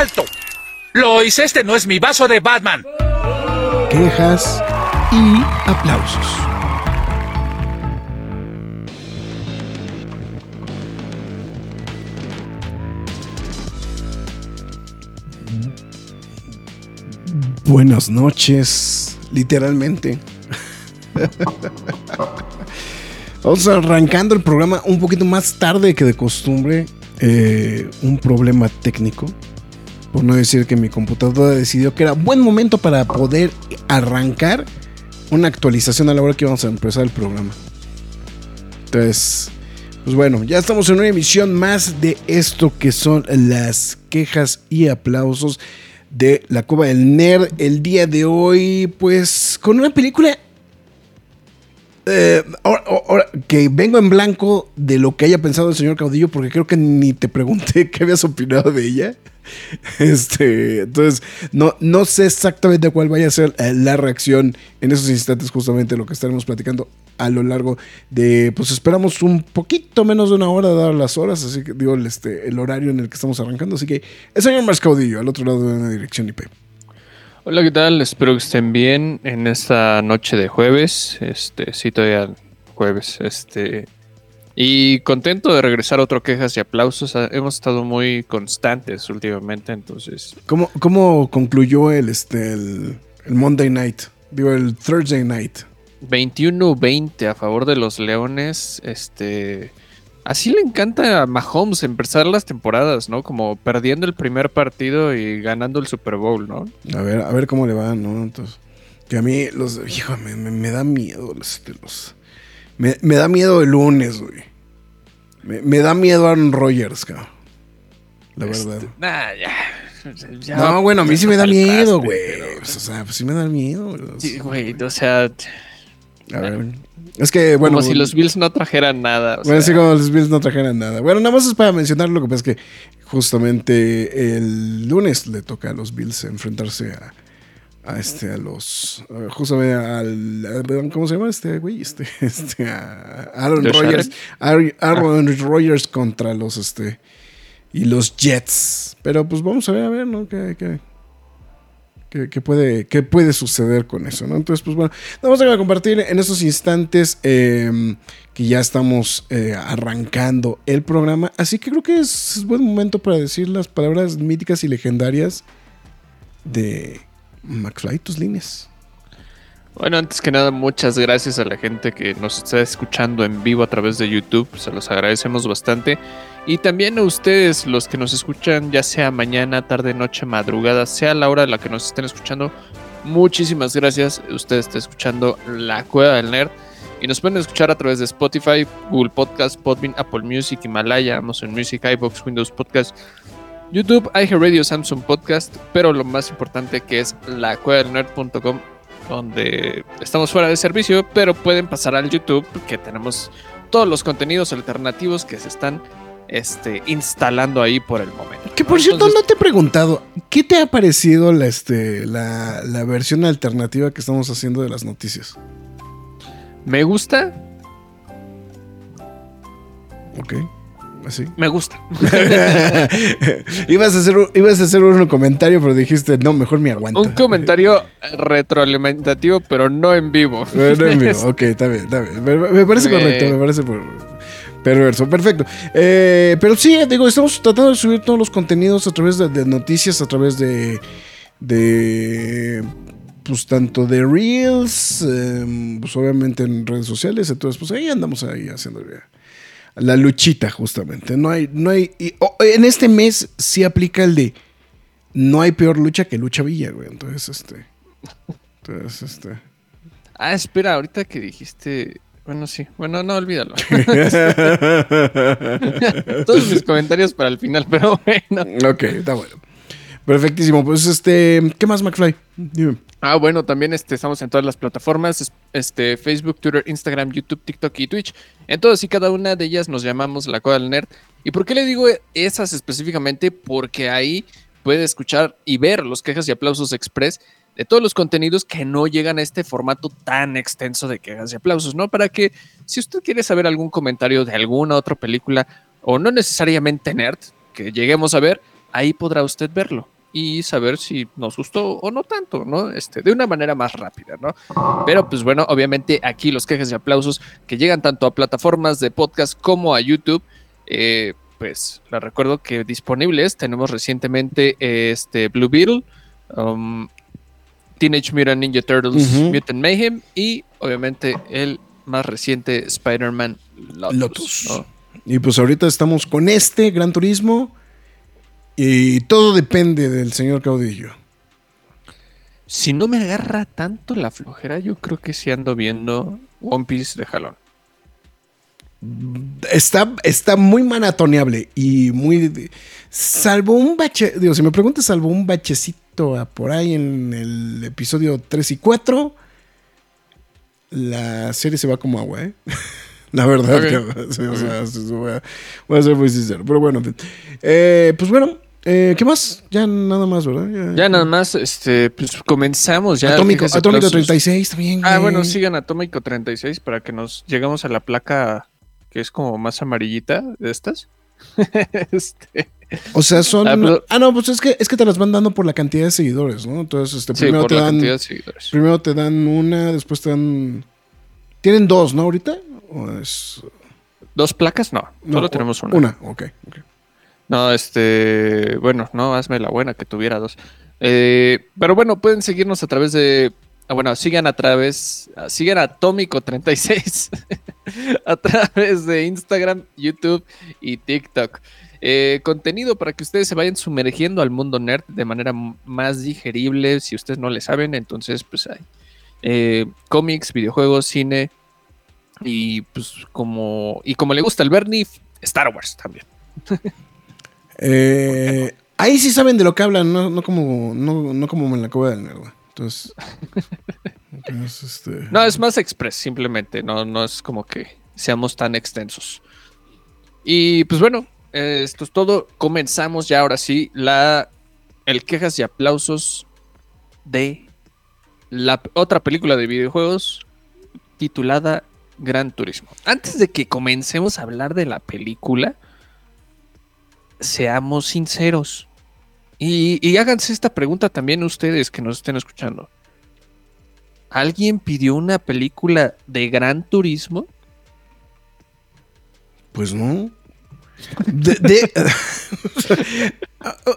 ¡Alto! Lois, este no es mi vaso de Batman. Quejas y aplausos. Buenas noches, literalmente. Vamos arrancando el programa un poquito más tarde que de costumbre. Eh, un problema técnico. Por no decir que mi computadora decidió que era buen momento para poder arrancar una actualización a la hora que íbamos a empezar el programa. Entonces, pues bueno, ya estamos en una emisión más de esto que son las quejas y aplausos de la Cueva del Nerd. El día de hoy, pues con una película eh, que vengo en blanco de lo que haya pensado el señor Caudillo, porque creo que ni te pregunté qué habías opinado de ella. Este, entonces, no, no sé exactamente cuál vaya a ser eh, la reacción en esos instantes, justamente lo que estaremos platicando a lo largo de, pues esperamos un poquito menos de una hora, dar las horas, así que digo, este, el horario en el que estamos arrancando. Así que el señor Mars Caudillo, al otro lado de una dirección IP. Hola, ¿qué tal? Espero que estén bien en esta noche de jueves. Este, sí, todavía jueves. Este, y contento de regresar a otro quejas y aplausos. Ah, hemos estado muy constantes últimamente, entonces. ¿Cómo, cómo concluyó el, este, el, Monday night? Digo, el Thursday night. 21-20 a favor de los Leones. Este. Así le encanta a Mahomes empezar las temporadas, ¿no? Como perdiendo el primer partido y ganando el Super Bowl, ¿no? A ver, a ver cómo le va, ¿no? Entonces, que a mí, los, hijo, me, da miedo los, los me, me, da miedo el lunes, güey. Me, da miedo Aaron Rodgers, cabrón. La este, verdad. Nah, ya. no, bueno, a mí sí me da miedo, güey. o sea, pues sí me da miedo. Sí, güey, o sea. A ver. Es que, bueno. Como si los Bills no trajeran nada. bueno, sí, como los Bills no trajeran nada. Bueno, nada más es para mencionar lo que pasa es que justamente el lunes le toca a los Bills enfrentarse a, a este, a los, justamente al, ¿cómo se llama este güey? Este, este, a Aaron Rodgers, Aaron Rodgers contra los, este, y los Jets. Pero pues vamos a ver, a ver, ¿no? ¿Qué, qué, puede, qué puede suceder con eso, ¿no? Entonces, pues bueno, vamos a compartir en estos instantes em, que ya estamos eh, arrancando el programa. Así que creo que es buen momento para decir las palabras míticas y legendarias de McFly, tus líneas. Bueno, antes que nada, muchas gracias a la gente que nos está escuchando en vivo a través de YouTube. Se los agradecemos bastante. Y también a ustedes, los que nos escuchan, ya sea mañana, tarde, noche, madrugada, sea la hora en la que nos estén escuchando. Muchísimas gracias. Usted está escuchando La Cueva del Nerd. Y nos pueden escuchar a través de Spotify, Google Podcast, Podbean, Apple Music, Himalaya, Amazon Music, iBox, Windows Podcast, YouTube, iHeartRadio, Samsung Podcast, pero lo más importante que es la nerd.com donde estamos fuera de servicio, pero pueden pasar al YouTube, que tenemos todos los contenidos alternativos que se están este, instalando ahí por el momento. Que por cierto, no te he preguntado, ¿qué te ha parecido la, este, la, la versión alternativa que estamos haciendo de las noticias? Me gusta. Ok. Me gusta. ibas, a hacer, ibas a hacer un comentario, pero dijiste, no, mejor me aguanto. Un comentario retroalimentatirio, pero no en vivo. No, en vivo, ok, está bien, está bien. Me, parece correcto, me parece perverso, perfecto. Eh, pero sí, digo, estamos tratando de subir todos los contenidos a través de, noticias, a través de, de pues tanto de Reels, em, pues obviamente en redes sociales, entonces pues ahí andamos ahí haciendo la luchita, justamente. No hay, no hay. en este mes sí aplica el de no hay peor lucha que lucha Villa, güey. Entonces, este. Entonces, este. Ah, espera, ahorita que dijiste. Bueno, sí. Bueno, no, olvídalo. Todos mis comentarios para el final, pero bueno. ok, está bueno. Perfectísimo. Pues este, ¿qué más, McFly? Dime. Ah, bueno, también este, estamos en todas las plataformas, es- este, Facebook, Twitter, Instagram, YouTube, TikTok y Twitch. En todas y cada una de ellas nos llamamos La Coda del Nerd. ¿Y por qué le digo esas específicamente? Porque ahí puede escuchar y ver los quejas y aplausos express de todos los contenidos que no llegan a este formato tan extenso de quejas y aplausos, ¿no? Para que si usted quiere saber algún comentario de alguna otra película, o no necesariamente nerd, que lleguemos a ver, ahí podrá usted verlo y saber si nos gustó o no tanto, ¿no? Este, de una manera más rápida, ¿no? Pero pues bueno, obviamente aquí los quejas y aplausos que llegan tanto a plataformas de podcast como a YouTube, eh, pues les recuerdo que disponibles tenemos recientemente este Blue Beetle, um, Teenage Mutant Ninja Turtles. Mutant Mayhem y obviamente el más reciente Spider-Man Lotus. Lotus. ¿no? Y pues ahorita estamos con este Gran Turismo. Y todo depende del señor Caudillo. Si no me agarra tanto la flojera, yo creo que sí ando viendo One Piece de jalón. Está, está muy maratoneable y muy. Salvo un bache. Digo, si me preguntas, salvo un bachecito a por ahí en el episodio 3 y 4, la serie se va como agua, ¿eh? La verdad, que- o sea, voy, a, voy a ser muy sincero. Pero bueno. Eh, pues bueno, eh, ¿qué más? Ya nada más, ¿verdad? Ya nada más, este, pues comenzamos ya. Atómico, Atómico aplausos. 36 también. Ah, bueno, sigan Atómico 36 para que nos llegamos a la placa que es como más amarillita de estas. este, O sea, son. Ah, Ah, no, pues es que, es que te las van dando por la cantidad de seguidores, ¿no? Entonces, este, primero te la dan. cantidad de seguidores. Primero te dan una, después te dan. ¿Tienen dos, no? Ahorita. ¿O es- ¿Dos placas? No, no, solo o- tenemos una. Una, ok. ok. No, este, bueno, no, hazme la buena que tuviera dos. Eh, pero bueno, pueden seguirnos a través de, ah, bueno, sigan a través, ah, sigan a Atómico36 a través de Instagram, YouTube y TikTok. Eh, contenido para que ustedes se vayan sumergiendo al mundo nerd de manera más digerible. Si ustedes no le saben, entonces pues hay eh, cómics, videojuegos, cine y pues como y como le gusta al Bernie, Star Wars también. Eh, ahí sí saben de lo que hablan, no, no como no, no como en la cueva del nerd. Entonces. entonces, este, No, es más express, simplemente. No, no es como que seamos tan extensos. Y pues bueno, eh, esto es todo. Comenzamos ya ahora sí la el quejas y aplausos de la otra película de videojuegos titulada Gran Turismo. Antes de que comencemos a hablar de la película, seamos sinceros. Y, y háganse esta pregunta también ustedes que nos estén escuchando. ¿Alguien pidió una película de Gran Turismo? Pues no. De- de-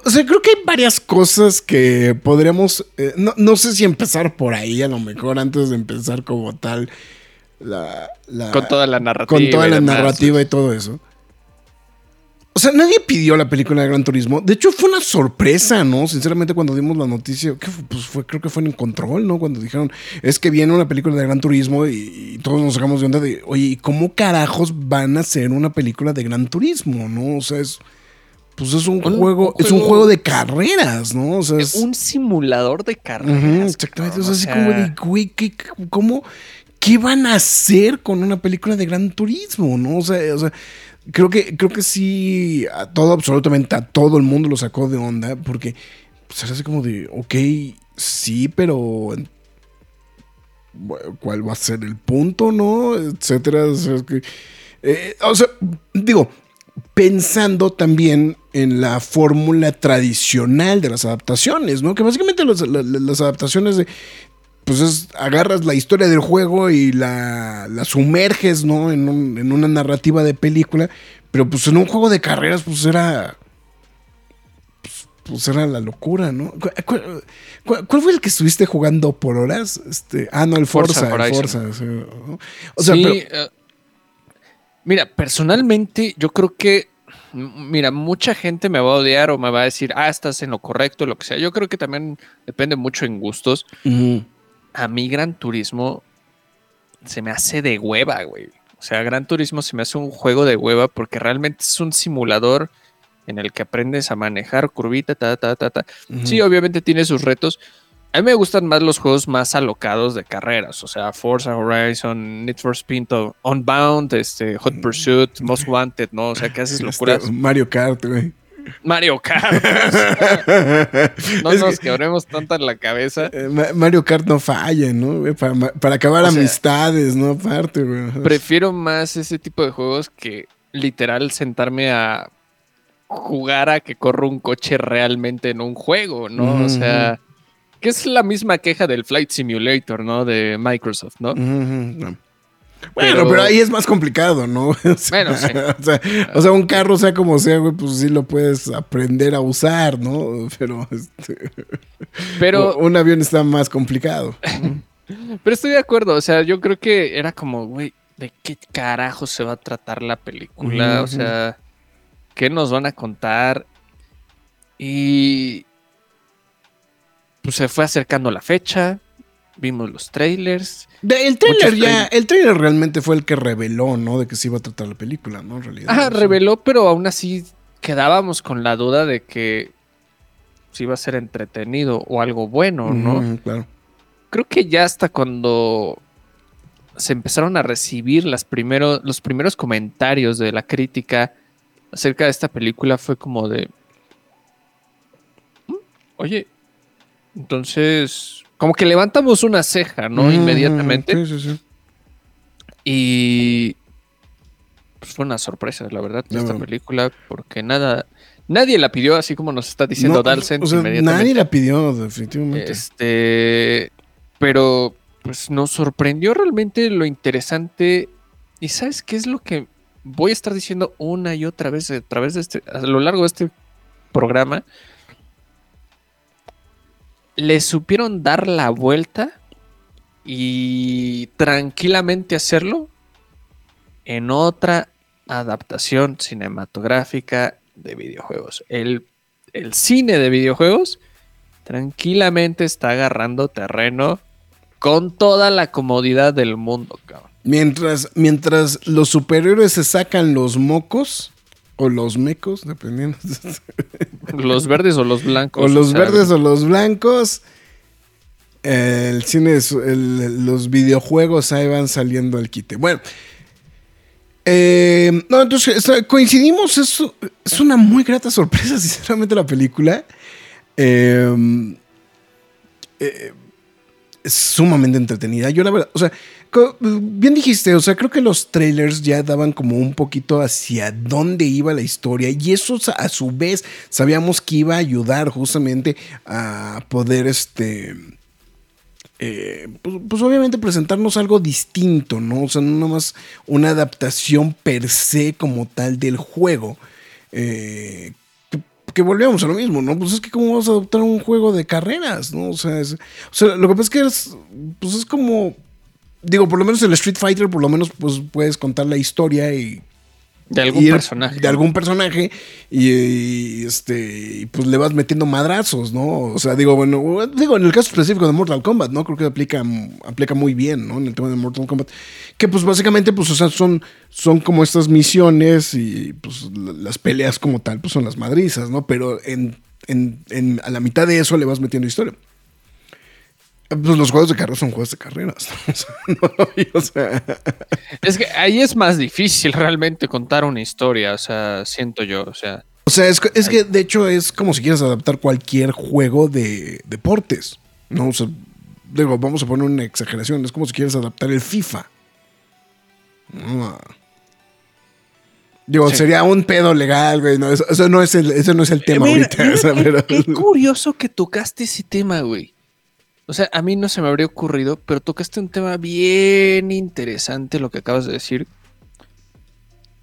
o sea, creo que hay varias cosas que podríamos. eh, no, no sé si empezar por ahí, a lo mejor, antes de empezar como tal. La, la- Con toda la narrativa. con toda la narrativa y todo eso. O sea, nadie pidió la película de Gran Turismo. De hecho, fue una sorpresa, ¿no? Sinceramente, cuando dimos la noticia, pues fue, creo que fue en control, ¿no? Cuando dijeron, es que viene una película de Gran Turismo y, y todos nos sacamos de onda de, oye, ¿y cómo carajos van a hacer una película de Gran Turismo, no? O sea, es, pues es un, Un- juego, un es un juego- de carreras, ¿no? O sea, es, Un simulador de carreras. exactamente. O sea, así como de, güey, ¿qué, cómo, ¿qué van a hacer con una película de Gran Turismo? ¿No? O sea, o sea, creo que, creo que sí, a todo, absolutamente a todo el mundo lo sacó de onda, porque pues, era así como de, ok, sí, pero. ¿Cuál va a ser el punto, no? Etcétera. O sea, es que, eh, digo, pensando también en la fórmula tradicional de las adaptaciones, ¿no? Que básicamente los- la- la- las adaptaciones de, pues es, agarras la historia del juego y la, la sumerges, ¿no? En, un- en una narrativa de película, pero pues en un juego de carreras, pues era... Pues, pues era la locura, ¿no? ¿Cu- cu- cu- ¿Cuál, fue el que estuviste jugando por horas? Este, ah, no, el Forza Forza, el. Forza. sí, ¿no? O sea, sí, pero- eh, mira, personalmente yo creo que, mira, mucha gente me va a odiar o me va a decir, ah, estás en lo correcto, lo que sea. Yo creo que también depende mucho en gustos. Ujú. A mí Gran Turismo se me hace de hueva, güey. O sea, Gran Turismo se me hace un juego de hueva porque realmente es un simulador en el que aprendes a manejar curvita, ta, ta, ta, ta. Sí, obviamente tiene sus retos. A mí me gustan más los juegos más alocados de carreras, o sea, Forza Horizon, Need for Speed, Unbound, este, Hot Pursuit, Most Wanted, ¿no? O sea, que haces Este, locuras. Mario Kart, güey. Mario Kart. no Es nos que- quebremos tanto en la cabeza. Eh, Ma- Mario Kart no falla, ¿no? Para, acabar O sea, amistades, ¿no? Aparte, güey. Prefiero más ese tipo de juegos que literal sentarme a jugar a que corra un coche realmente en un juego, ¿no? O sea, que es la misma queja del Flight Simulator, ¿no? De Microsoft, ¿no? No. Bueno, Pero- pero... ahí es más complicado, ¿no? O sea, Bueno, sí. O sea, o sea, un carro, sea como sea, güey, pues sí lo puedes aprender a usar, ¿no? Pero este, Pero, un avión está más complicado. pero estoy de acuerdo, o sea, yo creo que era como, güey, ¿de qué carajo se va a tratar la película? O sea, ¿qué nos van a contar? Y pues se fue acercando la fecha, vimos los trailers. De- el trailer ya, trailers. el trailer realmente fue el que reveló, ¿no? De que se iba a tratar la película, ¿no? En realidad. Sea, reveló, pero aún así quedábamos con la duda de que si iba a ser entretenido o algo bueno, ¿no? claro. Creo que ya hasta cuando se empezaron a recibir las primero- los primeros comentarios de la crítica acerca de esta película fue como de... "Mm, Oye, entonces... Como que levantamos una ceja, ¿no? Ujú, Inmediatamente. Sí, sí, sí. Y pues fue una sorpresa, la verdad, No, esta película, porque nada, nadie la pidió así como nos está diciendo No, Dalsen o sea, inmediatamente. nadie la pidió, definitivamente. Este, pero pues nos sorprendió realmente lo interesante. ¿Y sabes qué es lo que voy a estar diciendo una y otra vez a través de este, a lo largo de este programa? Le supieron dar la vuelta y tranquilamente hacerlo en otra adaptación cinematográfica de videojuegos. El, el cine de videojuegos tranquilamente está agarrando terreno con toda la comodidad del mundo, cabrón. Mientras, mientras los superhéroes se sacan los mocos o los mecos, dependiendo. Los verdes o los blancos. o los sea, verdes o los blancos. El cine, es- el- los videojuegos ahí van saliendo al quite. Bueno. eh, no, entonces coincidimos, es, es una muy grata sorpresa, sinceramente, la película. Eh, eh, es sumamente entretenida. Yo la verdad, o sea, bien dijiste, o sea, creo que los trailers ya daban como un poquito hacia dónde iba la historia y eso a su vez sabíamos que iba a ayudar justamente a poder este... eh, pues, pues obviamente presentarnos algo distinto, ¿no? O sea, no nomás una adaptación per se como tal del juego. Eh, que, volvíamos a lo mismo, ¿no? Pues es que cómo vas a adaptar un juego de carreras, ¿no? O sea, o sea, lo que pasa es que es, pues es como, digo, por lo menos el Street Fighter, por lo menos pues puedes contar la historia y de algún personaje. De algún personaje y, y, este y pues le vas metiendo madrazos, ¿no? O sea, digo, bueno, digo, en el caso específico de Mortal Kombat, ¿no? Creo que aplica, aplica muy bien, ¿no? En el tema de Mortal Kombat. Que pues básicamente, pues, o sea, son, son como estas misiones y pues la- las peleas como tal, pues son las madrizas, ¿no? Pero en, en- en- a la mitad de eso le vas metiendo historia. Pues los juegos de carreras son juegos de carreras. ¿no? O sea, Es que ahí es más difícil realmente contar una historia, o sea, siento yo, o sea. O sea, es, que- es que de hecho es como si quieres adaptar cualquier juego de deportes. No, o sea, digo, vamos a poner una exageración. Es como si quieres adaptar el FIFA. No. Digo, Sí. sería un pedo legal, güey. No, eso, eso no es el, eso no es el tema Mira, ahorita. mira, o sea, qué- pero- qué curioso que tocaste ese tema, güey. O sea, a mí no se me habría ocurrido, pero tocaste un tema bien interesante, lo que acabas de decir.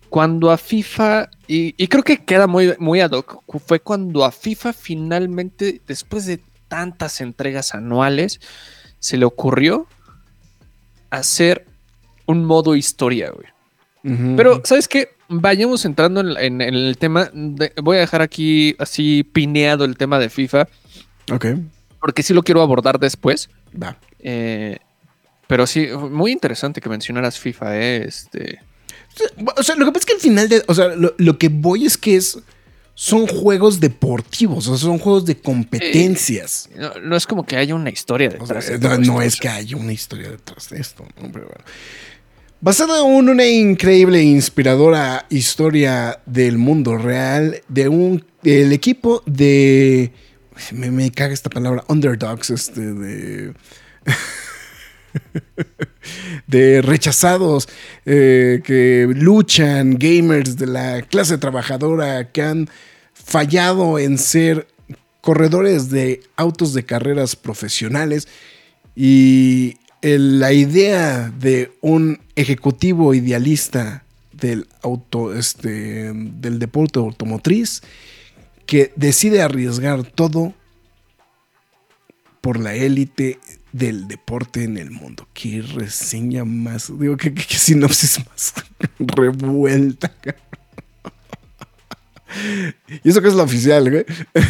Cuando a FIFA, y, y creo que queda muy, muy ad hoc, fue cuando a FIFA finalmente, después de tantas entregas anuales, se le ocurrió hacer un modo historia, güey. Pero, ¿sabes qué? Vayamos entrando en, en- en el tema. de- voy a dejar aquí así pineado el tema de FIFA, Ok, porque sí lo quiero abordar después. va. Eh, pero sí, muy interesante que mencionaras FIFA, ¿eh? Este, O sea, lo que pasa es que al final de. O sea, lo, lo que voy es que es. Son juegos deportivos, o sea, son juegos de competencias. no, no es como que haya una historia O detrás sea, de no, no es que haya una historia detrás de esto, ¿no? Pero bueno. Basada en una increíble e inspiradora historia del mundo real, de un del equipo de. Me, me caga esta palabra, underdogs, este, de. de rechazados eh, que luchan, gamers de la clase trabajadora que han fallado en ser corredores de autos de carreras profesionales y la idea de un ejecutivo idealista del auto este del deporte automotriz que decide arriesgar todo por la élite del deporte en el mundo. Qué reseña más, digo, qué, qué- qué sinopsis más revuelta. y eso que es la oficial, güey.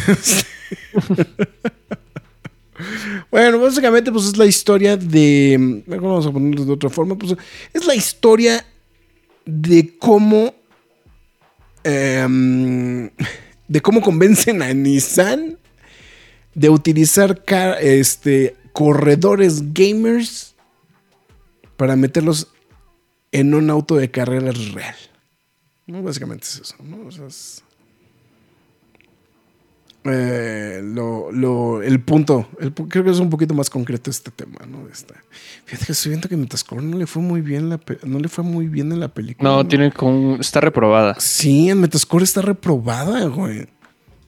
bueno, básicamente, pues es la historia de. Vamos a ponerlo de otra forma. Pues es la historia de cómo. em, de cómo convencen a Nissan de utilizar este, corredores gamers para meterlos en un auto de carreras real. ¿No? Básicamente es eso, ¿no? O sea, eh, lo, lo- el punto, el creo que es un poquito más concreto este tema, ¿no? Esta- Fíjate que estoy viendo que Metascore no le fue muy bien la no le fue muy bien en la película. No, tiene como. Está reprobada. Sí, en Metascore está reprobada, güey.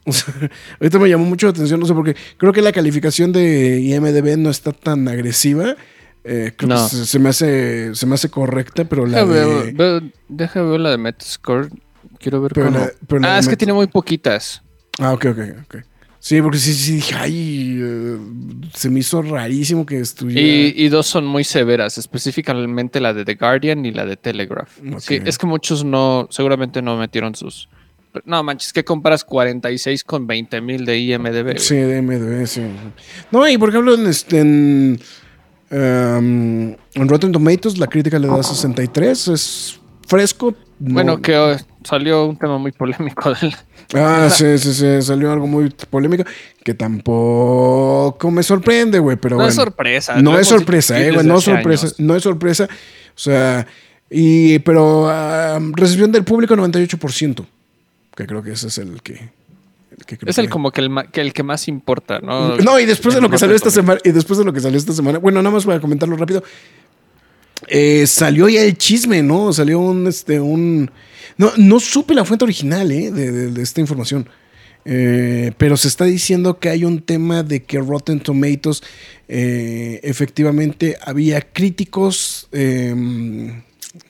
O sea, ahorita me llamó mucho la atención, no sé por qué. Creo que la calificación de IMDB no está tan agresiva. Eh, creo No. que se, se me hace, se me hace correcta, pero la de. ver, veo- deja ver la de Metascore. Quiero ver Pero cómo. la- pero la ah, es que tiene muy poquitas. Ah, ok, ok, ok. Sí, porque sí, sí dije, ay, eh, se me hizo rarísimo que estuviera. Y, y dos son muy severas, específicamente la de The Guardian y la de Telegraph. Sí, es que muchos no, seguramente no metieron sus. No manches, que comparas 46 con 20 mil de IMDB. güey? Sí, de MDB, sí. No, y por ejemplo, en, este, en, um, en Rotten Tomatoes la crítica le da 63, es fresco. no- Bueno, que oh, salió un tema muy polémico del. Ah, sí, sí, sí, salió algo muy polémico que tampoco me sorprende, güey, pero No es bueno. sorpresa. No es sorpresa, eh, güey, no es sorpresa, años. no es sorpresa. O sea, y pero ah, recepción del público 98%, que creo que ese es el que Es el que- como que el, que el que más importa, ¿no? no, y después de lo que salió esta semana, y después de lo que salió esta semana, bueno, nada más para comentarlo rápido. eh, salió ya el chisme, ¿no? Salió un, este, un. No, no supe la fuente original, ¿eh? De, de- de esta información. Eh, pero se está diciendo que hay un tema de que Rotten Tomatoes eh, efectivamente había críticos eh,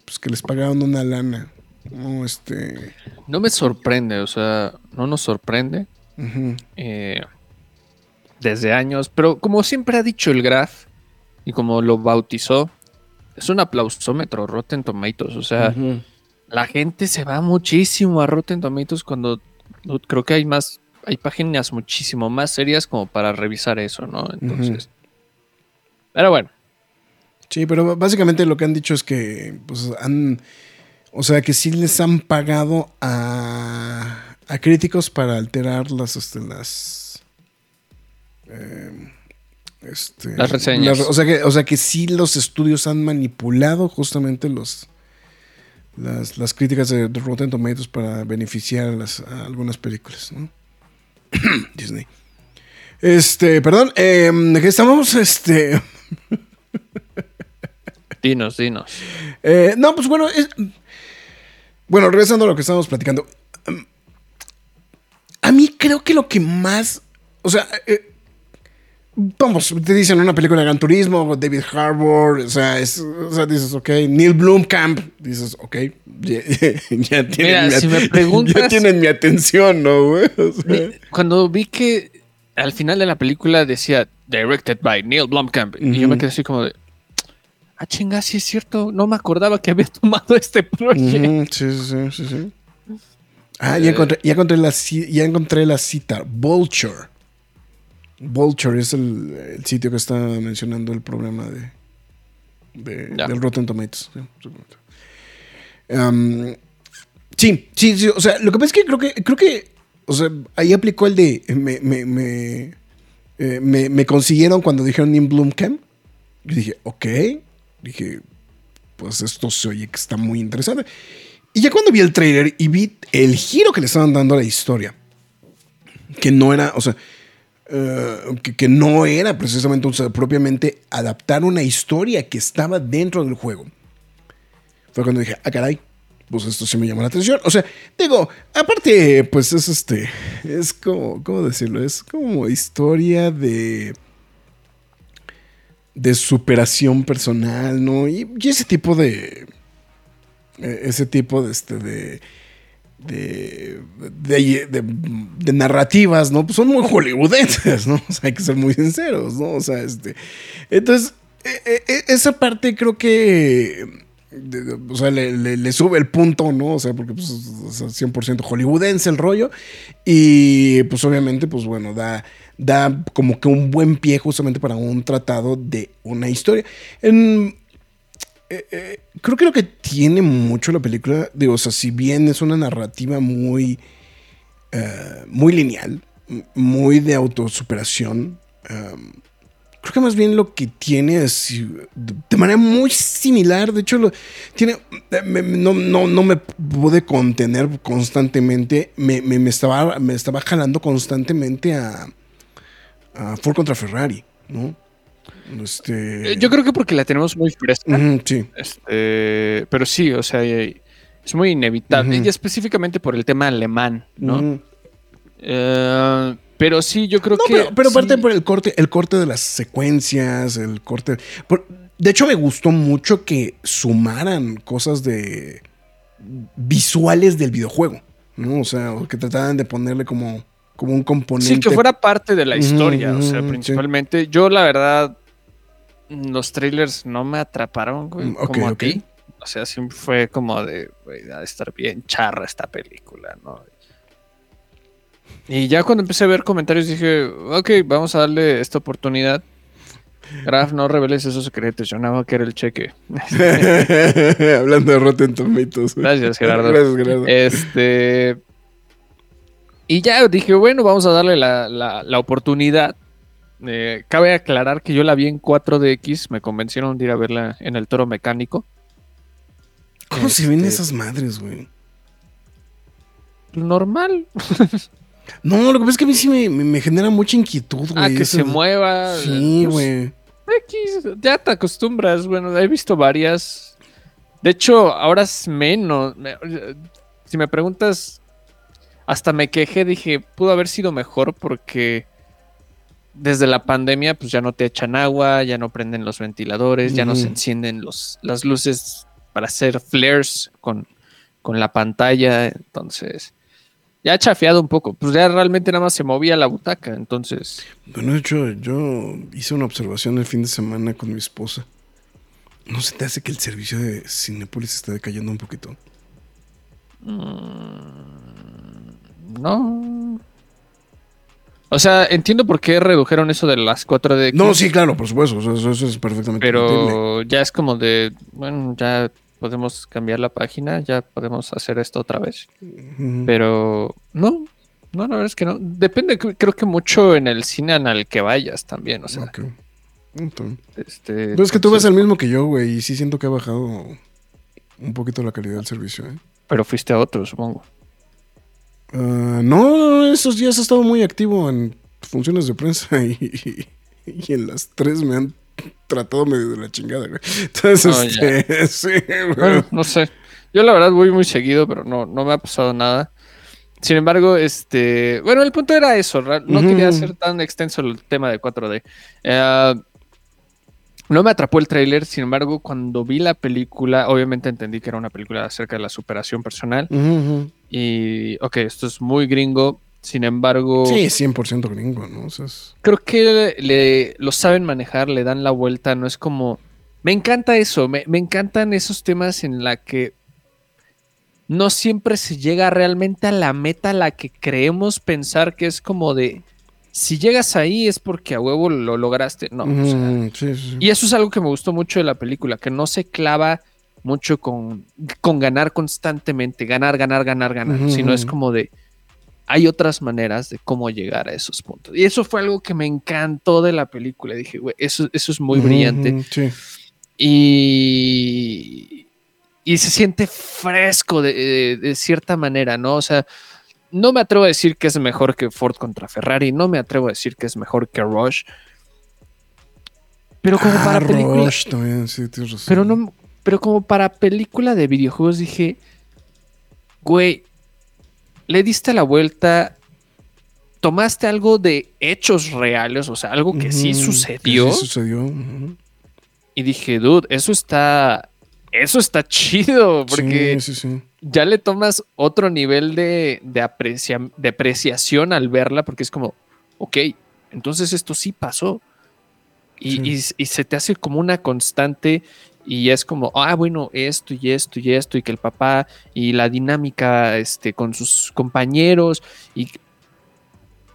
pues que les pagaron una lana. ¿no? Este, No me sorprende, o sea, no nos sorprende eh, desde años, pero como siempre ha dicho el Graph y como lo bautizó, es un aplausómetro Rotten Tomatoes, o sea. La gente se va muchísimo a Rotten Tomatoes cuando no, creo que hay más, hay páginas muchísimo más serias como para revisar eso, ¿no? Entonces, pero bueno, Sí, pero básicamente lo que han dicho es que pues han, o sea, que sí les han pagado a, a críticos para alterar las, este, las, eh, este, Las reseñas. o sea que, o sea que sí los estudios han manipulado justamente los las, las críticas de, de Rotten Tomatoes para beneficiar a, las, a algunas películas, ¿no? Disney. Este, perdón, eh, que estamos, este. dinos, dinos. Eh, no, pues bueno, es- bueno, regresando a lo que estábamos platicando. um, A mí creo que lo que más, o sea, eh, vamos, te dicen una película de Gran Turismo, David Harbour, o sea, es- o sea, dices, ok, Neil Blomkamp, dices, ok, ya, ya tienen, Mira, mi, si me at- preguntas- ya tienen mi atención, ¿no, güey? O sea, Mi- Cuando vi que al final de la película decía directed by Neil Blomkamp, y yo me quedé así como de, ah, chinga, sí es cierto, no me acordaba que había tomado este proyecto. Ujú, sí, sí, sí, sí, sí. Ah, ya encontré, ya encontré la, ya encontré la cita. Vulture. Vulture es el, el sitio que está mencionando el programa de, del Rotten Tomatoes. Sí, Um, sí, sí, sí, o sea, lo que pasa es que creo que, creo que, o sea, ahí aplicó el de, me, me, me, eh, me- me consiguieron cuando dijeron In Bloom Camp. Yo dije, ok, dije, pues esto se oye que está muy interesante. Y ya cuando vi el trailer y vi el giro que le estaban dando a la historia, que no era, o sea, eh, que, no era precisamente, o propiamente adaptar una historia que estaba dentro del juego. Fue cuando dije, ah, caray, pues esto sí me llamó la atención. O sea, digo, aparte, pues es este, es como, ¿cómo decirlo? Es como historia de de superación personal, ¿no? Y, y ese tipo de. eh, Ese tipo de este. de. De, de, narrativas, ¿no? Pues son muy hollywoodenses, ¿no? O sea, hay que ser muy sinceros, ¿no? O sea, este. Entonces, eh, eh, esa parte creo que. o sea, le, sube el punto, ¿no? O sea, porque pues, sea, 100% hollywoodense el rollo. Y pues obviamente, pues bueno, da, da como que un buen pie justamente para un tratado de una historia. En- eh, eh, creo que lo que tiene mucho la película, digo, o sea, si bien es una narrativa muy, eh, muy lineal, muy de autosuperación, um, creo que más bien lo que tiene es de manera muy similar. De hecho, lo, tiene. no, no, no me pude contener constantemente. Me, me- me estaba, me estaba jalando constantemente a, a Ford contra Ferrari, ¿no? Este. Eh, Yo creo que porque la tenemos muy fresca. Sí. Este, pero sí, o sea, eh, es muy inevitable. Y específicamente por el tema alemán, ¿no? Eh, pero sí, yo creo No, que. pero, pero sí. aparte por el corte, el corte de las secuencias, el corte. por- de hecho, me gustó mucho que sumaran cosas de visuales del videojuego. ¿no? O sea, que trataran de ponerle como, como un componente. Sí, que fuera parte de la historia, o sea, sí. principalmente. Yo, la verdad, los trailers no me atraparon, güey, Mm, como a ti. O sea, siempre fue como de, güey, ha de estar bien charra esta película, ¿no? Y ya cuando empecé a ver comentarios dije, ok, vamos a darle esta oportunidad. Graf, no reveles esos secretos, yo nada más quiero el cheque. Hablando de Rotten Tomatoes. Gracias, Gerardo. Gracias, Gerardo. Este. Y ya dije, bueno, vamos a darle la, la- la oportunidad. Eh, cabe aclarar que yo la vi en 4DX, me convencieron de ir a verla en el toro mecánico. ¿Cómo se ven este- esas madres, güey? Normal. No, lo que pasa es que a mí sí me, me- me genera mucha inquietud, güey. Ah, que Eso- se mueva. Sí, pues, güey. X, ya te acostumbras. Bueno, he visto varias. De hecho, ahora es menos. Me- Si me preguntas, hasta me quejé, dije, pudo haber sido mejor porque desde la pandemia, pues ya no te echan agua, ya no prenden los ventiladores, ya no se encienden los, las luces para hacer flares con, con la pantalla. Entonces, ya ha chafeado un poco. Pues ya realmente nada más se movía la butaca. Entonces, Bueno, de hecho, yo hice una observación el fin de semana con mi esposa. ¿No se te hace que el servicio de Cinepolis está decayendo un poquito? No. O sea, entiendo por qué redujeron eso de las 4DX. No, sí, claro, por supuesto. Eso, es perfectamente entendible. Pero ya es como de, bueno, ya podemos cambiar la página, ya podemos hacer esto otra vez. Pero no, no, la verdad es que no. Depende, cre- creo que mucho en el cine al que vayas también, o sea. Ok. Está bien. Este, Pero es que tú ves el mismo que yo, güey, y sí siento que ha bajado un poquito la calidad del servicio, ¿eh? Pero fuiste a otro, supongo. Ah, no, esos días he estado muy activo en funciones de prensa y, y en las tres me han tratado medio de la chingada, güey. Entonces, ya. este, sí, güey. Bueno, no sé. Yo la verdad voy muy seguido, pero no, no me ha pasado nada. Sin embargo, este. Bueno, el punto era eso. No quería hacer tan extenso el tema de 4D. Eh, no me atrapó el tráiler, sin embargo, cuando vi la película, obviamente entendí que era una película acerca de la superación personal. Ujú. Y, ok, esto es muy gringo. Sin embargo, Sí, 100% gringo, ¿no? O sea, es- creo que le, lo saben manejar, le dan la vuelta, no es como... Me encanta eso, me, me encantan esos temas en la que no siempre se llega realmente a la meta a la que creemos pensar que es como de... si llegas ahí es porque a huevo lo lograste. No, o sea, sí, sí. y eso es algo que me gustó mucho de la película, que no se clava mucho con, con ganar constantemente, ganar, ganar, ganar, ganar, sino es como de, hay otras maneras de cómo llegar a esos puntos. Y eso fue algo que me encantó de la película. Dije, güey, eso, eso es muy brillante. Sí. Y, y se siente fresco de, de- de cierta manera, ¿no? O sea, no me atrevo a decir que es mejor que Ford contra Ferrari, no me atrevo a decir que es mejor que Rush. Pero como Ah, para película, Rush también, sí, tienes razón. pero no, pero como para película de videojuegos dije, güey, le diste la vuelta, tomaste algo de hechos reales, o sea, algo que sí que sucedió, sí sucedió. ujú. y dije, dude, eso está, eso está chido, porque Sí, sí, sí. ya le tomas otro nivel de, de, aprecia- de apreciación al verla, porque es como, ok, entonces esto sí pasó. Y, Sí. y- y se te hace como una constante y es como, ah, bueno, esto y esto y esto, y que el papá y la dinámica este, con sus compañeros y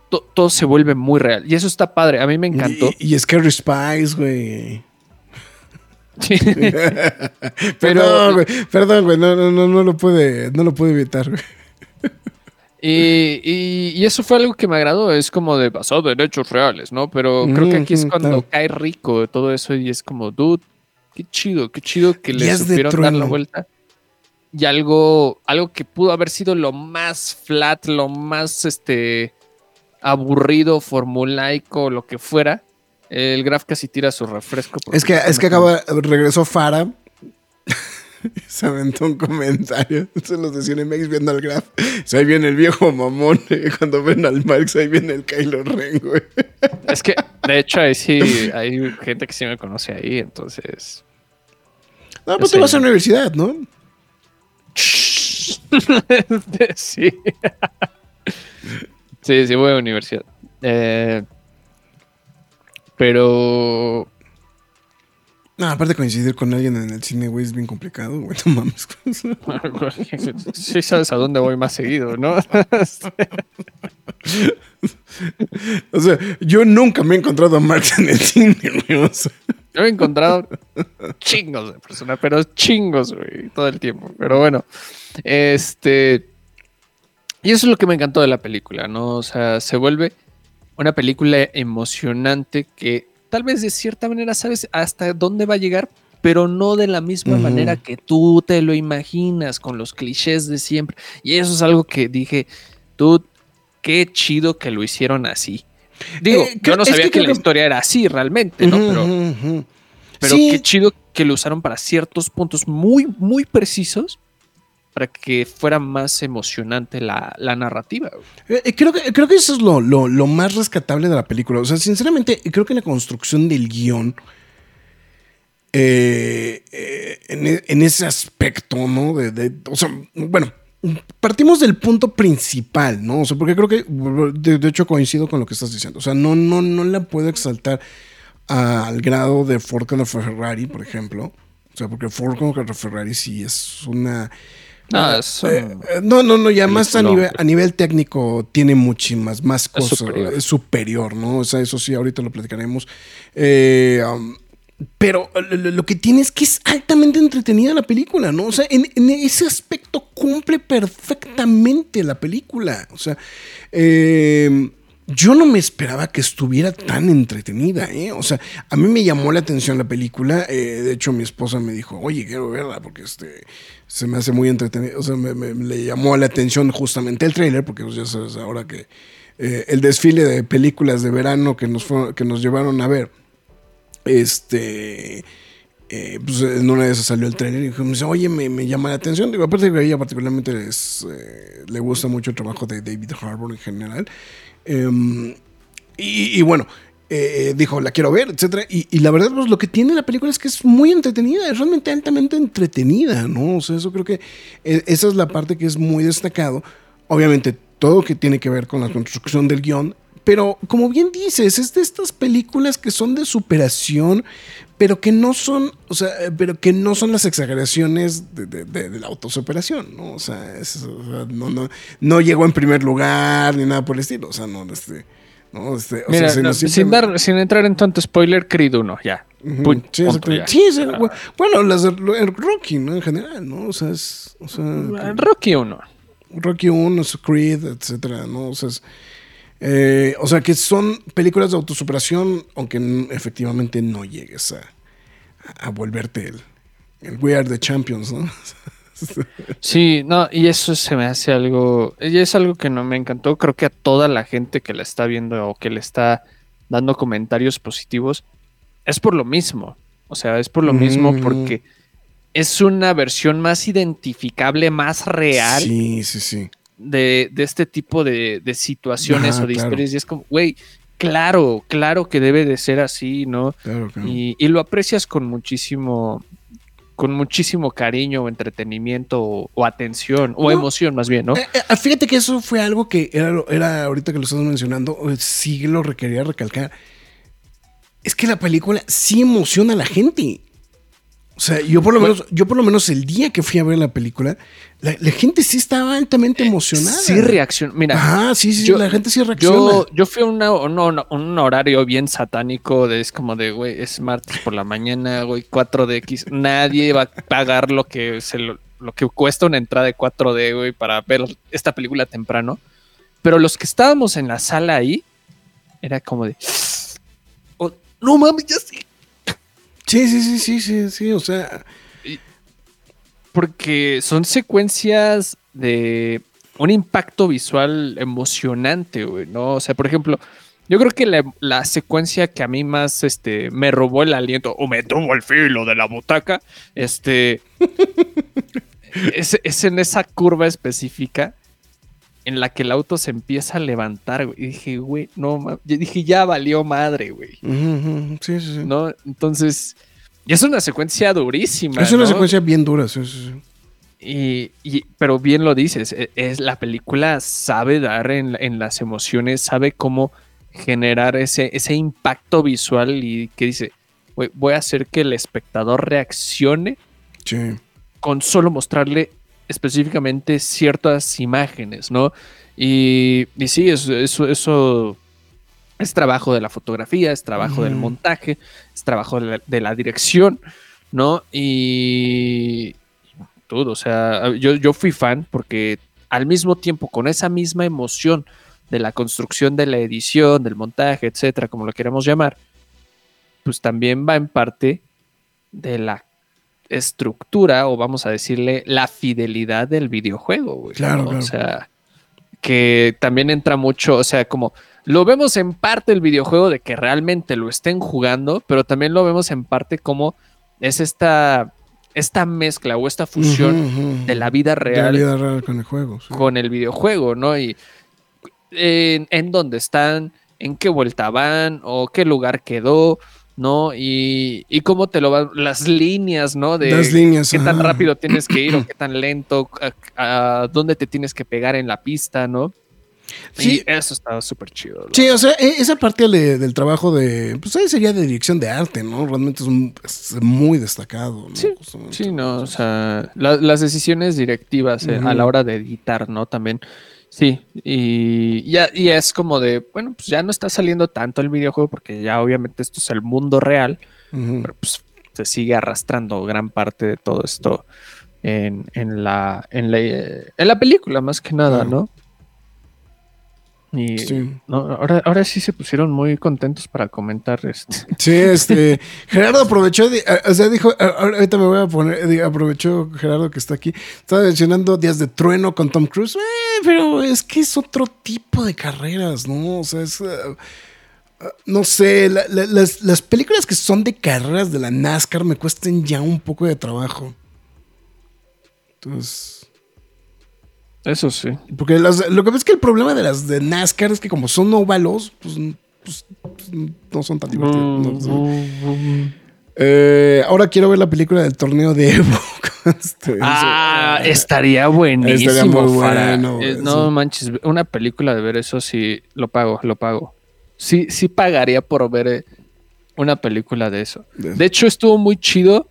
to- todo se vuelve muy real. Y eso está padre, a mí me encantó. Y, y Scary Spice, güey. Pero- perdón, güey. Perdón, güey. No, no, no, no lo puede, no lo puede evitar, güey. Y, y- y eso fue algo que me agradó, es como de basado en hechos reales, ¿no? Pero creo que aquí es cuando cae rico todo eso y es como, dude, qué chido, qué chido que le supieron dar la vuelta. Y algo, algo que pudo haber sido lo más flat, lo más este aburrido, formulaico, lo que fuera. El Graf casi tira su refresco. Es que, es que acaba, regresó Fara. Se aventó un comentario. Se los decía en MX viendo al graf. Ahí viene el viejo mamón. eh, Cuando ven al Marx, ahí viene el Kylo Ren, güey. Es que, de hecho, ahí sí hay gente que sí me conoce ahí, entonces. No, pero Sí. tú vas a la universidad, ¿no? sí. sí, sí, voy a la universidad. Eh, pero No, aparte coincidir con alguien en el cine, güey, es bien complicado, güey. No mames. sí sabes a dónde voy más seguido, ¿no? O sea, yo nunca me he encontrado a Marx en el cine, güey. O sea, Yo he encontrado chingos de personas, pero chingos, güey, todo el tiempo. Pero bueno, este. Y eso es lo que me encantó de la película, ¿no? O sea, se vuelve una película emocionante que tal vez de cierta manera sabes hasta dónde va a llegar, pero no de la misma manera que tú te lo imaginas, con los clichés de siempre. Y eso es algo que dije, tú, qué chido que lo hicieron así. Digo, Eh, yo no sabía que que, la historia era así realmente, ¿no? Pero Sí, qué chido que lo usaron para ciertos puntos muy, muy precisos para que fuera más emocionante la, la narrativa. Eh, eh, creo, que, creo que eso es lo, lo- lo más rescatable de la película. O sea, sinceramente, creo que la construcción del guion, eh, en, e- en ese aspecto, ¿no? De, de- o sea, bueno, partimos del punto principal, ¿no? O sea, porque creo que, de, de hecho, coincido con lo que estás diciendo. O sea, no, no, no la puedo exaltar al grado de Ford contra Ferrari, por ejemplo. O sea, porque Ford contra Ferrari sí es una... No, Eh, eh, no, no, no, ya más a nivel, a nivel técnico tiene muchísimas más cosas. superior. Es superior, ¿no? O sea, eso sí, ahorita lo platicaremos. Eh, um, pero lo que tiene es que es altamente entretenida la película, ¿no? O sea, en, en ese aspecto cumple perfectamente la película. O sea, eh, yo no me esperaba que estuviera tan entretenida, ¿eh? O sea, a mí me llamó la atención la película. eh, de hecho, mi esposa me dijo, oye, quiero verla porque este, se me hace muy entretenida. O sea, me, le llamó la atención justamente el tráiler, porque pues, ya sabes, ahora que eh, el desfile de películas de verano que nos, fue- que nos llevaron a ver, este... eh, pues en una de esas salió el tráiler y me dice, oye, me, me llama la atención. Digo, aparte que a ella particularmente es, eh, le gusta mucho el trabajo de David Harbour en general. Em, y, bueno, eh, dijo, la quiero ver, etcétera. Y, la verdad, pues lo que tiene la película es que es muy entretenida, es realmente altamente entretenida, ¿no? O sea, eso creo que eh, esa es la parte que es muy destacado. Obviamente, todo que tiene que ver con la construcción del guion. Pero como bien dices, es de estas películas que son de superación, pero que no son, o sea, eh, pero que no son las exageraciones de, de- de- de la autosuperación, ¿no? O sea, es- o sea, no, no, no llegó en primer lugar ni nada por el estilo. O sea, no, este, ¿no? Este, o Mira, sea, no, sin, siempre- dar, sin entrar en tanto spoiler, Creed 1, ya. Sí, punto, exactamente. ya. Sí, Ah. bu- bueno, las el Rocky, ¿no? En general, ¿no? O sea, es, o sea, Ah, Rocky 1. Rocky 1, Creed, etcétera, ¿no? O sea, es- eh, o sea, que son películas de autosuperación, aunque efectivamente no llegues a, a volverte el, el We Are the Champions, ¿no? Sí, no, y eso se me hace algo, y es algo que no me encantó. Creo que a toda la gente que la está viendo o que le está dando comentarios positivos, es por lo mismo. O sea, es por lo mismo Mm. porque es una versión más identificable, más real Sí, sí, sí. De, de este tipo de, de situaciones Ajá, o de claro. historias. Y es como, güey, claro, claro que debe de ser así, ¿no? Claro, claro. Y, y lo aprecias con muchísimo, con muchísimo cariño o entretenimiento o, o atención o No. emoción más bien, ¿no? Eh, eh, fíjate que eso fue algo que era, era ahorita que lo estás mencionando, eh, sí lo requería recalcar. Es que la película sí emociona a la gente. O sea, yo por lo menos, yo por lo menos el día que fui a ver la película, la, la gente sí estaba altamente emocionada. Sí reacciona. Mira, Ajá, sí, sí, yo- la gente sí reacciona. yo, yo fui a una- un, un- un horario bien satánico de es como de, güey, es martes por la mañana, güey, 4DX. Nadie va a pagar lo que, se lo, lo que cuesta una entrada de 4D, güey, para ver esta película temprano. Pero los que estábamos en la sala ahí, era como de, "Oh, no mames, ya sí. Sí, sí, sí, sí, sí, sí, o sea, Porque son secuencias de un impacto visual emocionante, güey, ¿no? O sea, por ejemplo, yo creo que la, la secuencia que a mí más este, me robó el aliento o me tuvo el filo de la butaca, este, es, es en esa curva específica en la que el auto se empieza a levantar, güey. Y dije, güey, no, dije, ya valió madre, güey. sí, sí, sí. ¿No? Entonces, y es una secuencia durísima. es una ¿no? secuencia bien dura, sí, sí, sí. Y, y- pero bien lo dices, e- es, la película sabe dar en, en las emociones, sabe cómo generar ese, ese impacto visual y que dice, "Güey, voy a hacer que el espectador reaccione Sí. con solo mostrarle específicamente ciertas imágenes, ¿no? Y, y sí, eso, eso, eso es trabajo de la fotografía, es trabajo del montaje, es trabajo de la, de la dirección, ¿no? Y todo, o sea, yo, yo fui fan porque al mismo tiempo, con esa misma emoción de la construcción de la edición, del montaje, etcétera, como lo queramos llamar, pues también va en parte de la estructura o vamos a decirle la fidelidad del videojuego, güey. Claro, ¿no? claro. O sea, que también entra mucho, o sea, como lo vemos en parte el videojuego de que realmente lo estén jugando, pero también lo vemos en parte como es esta, esta mezcla o esta fusión de la vida De la real vida real con el juego. sí. con el videojuego, ¿no? Y en, en dónde están, en qué vuelta van o qué lugar quedó, ¿no? Y, y cómo te lo van, las líneas, ¿no? De Las líneas, qué tan rápido tienes que ir o qué tan lento, a, a dónde te tienes que pegar en la pista, ¿no? Sí. Y eso estaba súper chido. ¿no? Sí, o sea, e- esa parte de- del trabajo de, pues ahí sería de dirección de arte, ¿no? Realmente es, un- es muy destacado, ¿no? Sí, Justamente. Sí, no, o sea, la- las decisiones directivas eh, a la hora de editar, ¿no? También, sí, y ya y es como de, bueno, pues ya no está saliendo tanto el videojuego porque ya obviamente esto es el mundo real, pero pues se sigue arrastrando gran parte de todo esto en, en la, en, la, eh, en la película, más que nada. ¿no? Y Sí. no, ahora, ahora sí se pusieron muy contentos para comentar este. Sí, este, Gerardo aprovechó, de- o sea, dijo, a- ahorita me voy a poner, aprovechó Gerardo que está aquí, estaba mencionando Días de Trueno con Tom Cruise, eh, pero es que es otro tipo de carreras, ¿no? O sea, es, uh, uh, no sé, la- la- las, las películas que son de carreras de la NASCAR me cuestan ya un poco de trabajo. Entonces... Eso sí. Porque las- lo que pasa es que el problema de las de NASCAR es que como son óvalos, pues, pues, pues, no son tan divertidos. ¿no? Eh, ahora quiero ver la película del torneo de Evo. Ah, estaría buenísimo. Estaría muy bueno, Eh, no manches, una película de ver eso sí lo pago, lo pago. Sí, sí pagaría por ver eh, una película de eso. De- De hecho, estuvo muy chido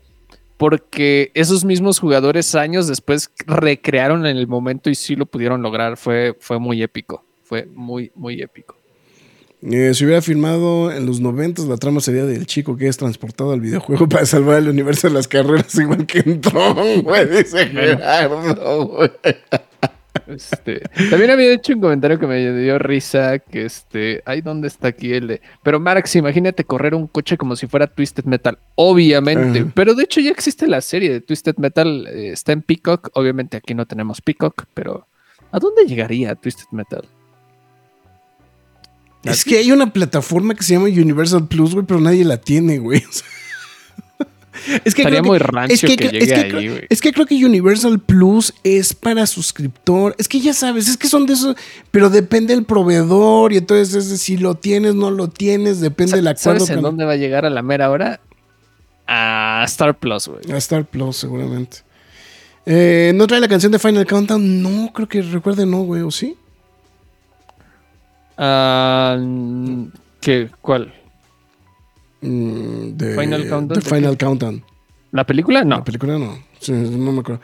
porque esos mismos jugadores años después recrearon en el momento y sí lo pudieron lograr. Fue, fue muy épico. Fue muy, muy épico. Eh, si hubiera filmado en los 90, la trama sería del chico que es transportado al videojuego para salvar el universo de las carreras, igual que en Tron, güey, dice Gerardo, güey. Este, también había hecho un comentario que me dio risa, que este, ay, ¿dónde está aquí el de? Pero Marx, imagínate correr un coche como si fuera Twisted Metal, obviamente, Ajá. pero de hecho ya existe la serie de Twisted Metal, eh, está en Peacock, obviamente aquí no tenemos Peacock, pero ¿a dónde llegaría Twisted Metal? Es que hay una plataforma que se llama Universal Plus, güey, pero nadie la tiene, güey. O sea, es que Estaría creo muy que creo- llegue que ahí, creo- güey. es que creo que Universal Plus es para suscriptor. Es que ya sabes, es que son de esos, pero depende del proveedor y entonces es de si lo tienes, no lo tienes, depende del acuerdo. ¿Sabes en dónde va a llegar a la mera hora? A Star Plus, güey. A Star Plus, seguramente. Eh, ¿No trae la canción de Final Countdown? No, creo que recuerde no, güey, ¿o sí? Ah, ¿qué, ¿Cuál? Mm, de, Final Countdown, ¿de Final Countdown. ¿La película? No. La película no. Sí, no me acuerdo.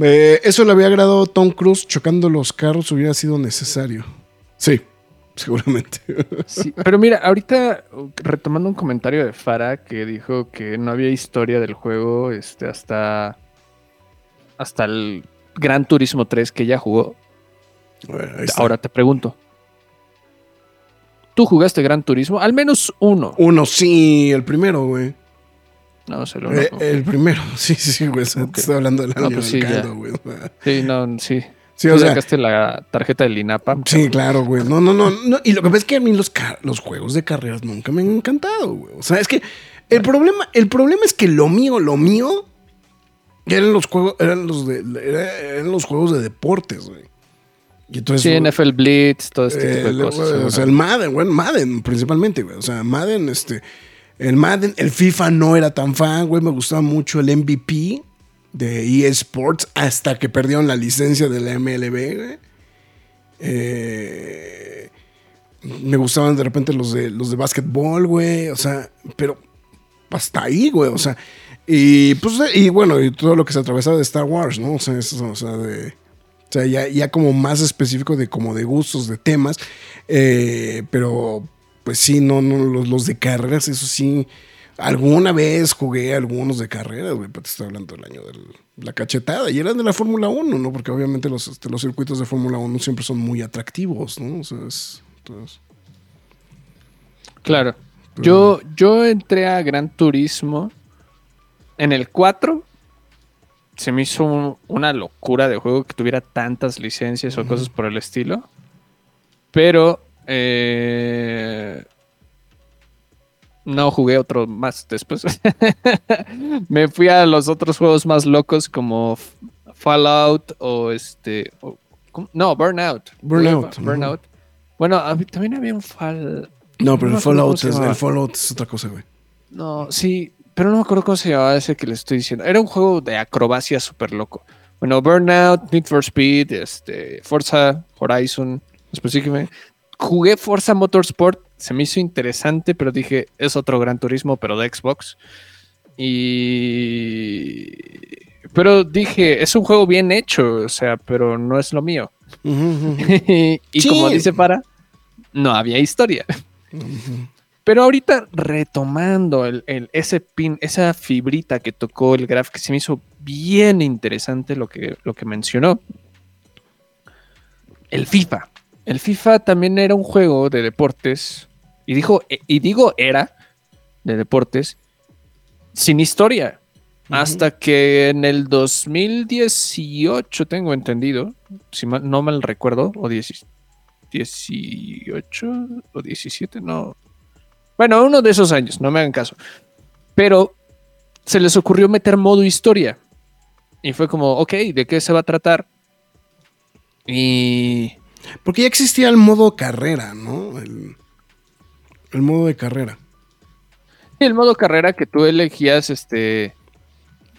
Eh, eso le había agradado a Tom Cruise chocando los carros hubiera sido necesario. Sí, seguramente. Sí, pero mira, ahorita retomando un comentario de Farah que dijo que no había historia del juego este, hasta, hasta el Gran Turismo 3 que ya jugó. Bueno. Ahora te pregunto. ¿Tú jugaste Gran Turismo? Al menos uno. Uno, sí, el primero, güey. No, se lo Eh, el primero, sí, sí, güey. Te estoy hablando del No, año pues sí, ya. caldo, güey. Sí, no, sí. Sí, Tú o sea, sacaste la tarjeta del INAPAM. sí, claro, güey. No, no, no, no. Y lo que pasa es que a mí los, los juegos de carreras nunca me han encantado, güey. O sea, es que el problema, el problema es que lo mío, lo mío, eran los juegos, eran los de, era- eran los juegos de deportes, güey. Y entonces, Sí, NFL Blitz, todo este tipo Eh, de cosas. güey, o sea, el Madden, güey, Madden principalmente, güey. O sea, Madden, este. El Madden, el FIFA no era tan fan, güey. Me gustaba mucho el MVP de eSports hasta que perdieron la licencia de la MLB, güey. Eh, me gustaban de repente los de los de básquetbol, güey. O sea, pero hasta ahí, güey. O sea, y pues, y bueno, y todo lo que se atravesaba de Star Wars, ¿no? O sea, eso, o sea, de. O sea, ya, ya como más específico de como de gustos, de temas. Eh, pero, pues sí, no, no, los, los de carreras, eso sí. Alguna vez jugué algunos de carreras, güey, pero te estoy hablando del año de la cachetada. Y eran de la Fórmula 1, ¿no? Porque obviamente los, este, los circuitos de Fórmula 1 siempre son muy atractivos, ¿no? O sea, es- entonces, Claro. Yo, yo entré a Gran Turismo en el 4. Se me hizo un- una locura de juego que tuviera tantas licencias o cosas por el estilo. Pero eh, no jugué otro más después. me fui a los otros juegos más locos como Fallout o este... no, Burnout. Burnout. Burnout. Bueno, también había un Fall... No, pero el Fallout, es, el Fallout es otra cosa, güey. No, sí, pero no me acuerdo cómo se llamaba ese que le estoy diciendo. Era un juego de acrobacia súper loco. Bueno, Burnout, Need for Speed, este, Forza Horizon, específicamente. Jugué Forza Motorsport, se me hizo interesante, pero dije, es otro Gran Turismo, pero de Xbox. Y... Pero dije, es un juego bien hecho, o sea, pero no es lo mío. Y Sí. como dice Para, no había historia. Pero ahorita retomando el, el- ese pin, esa fibrita que tocó el Graf, que se me hizo bien interesante lo que, lo que mencionó. El FIFA. El FIFA también era un juego de deportes. Y dijo, y digo era de deportes sin historia. Hasta que en el 2018, tengo entendido, si mal- no mal recuerdo, o 10 18 o 17, no. Bueno, uno de esos años, no me hagan caso. Pero se les ocurrió meter modo historia. Y fue como, ok, ¿de qué se va a tratar? Y Porque ya existía el modo carrera, ¿no? El, el modo de carrera. el modo carrera que tú elegías, este...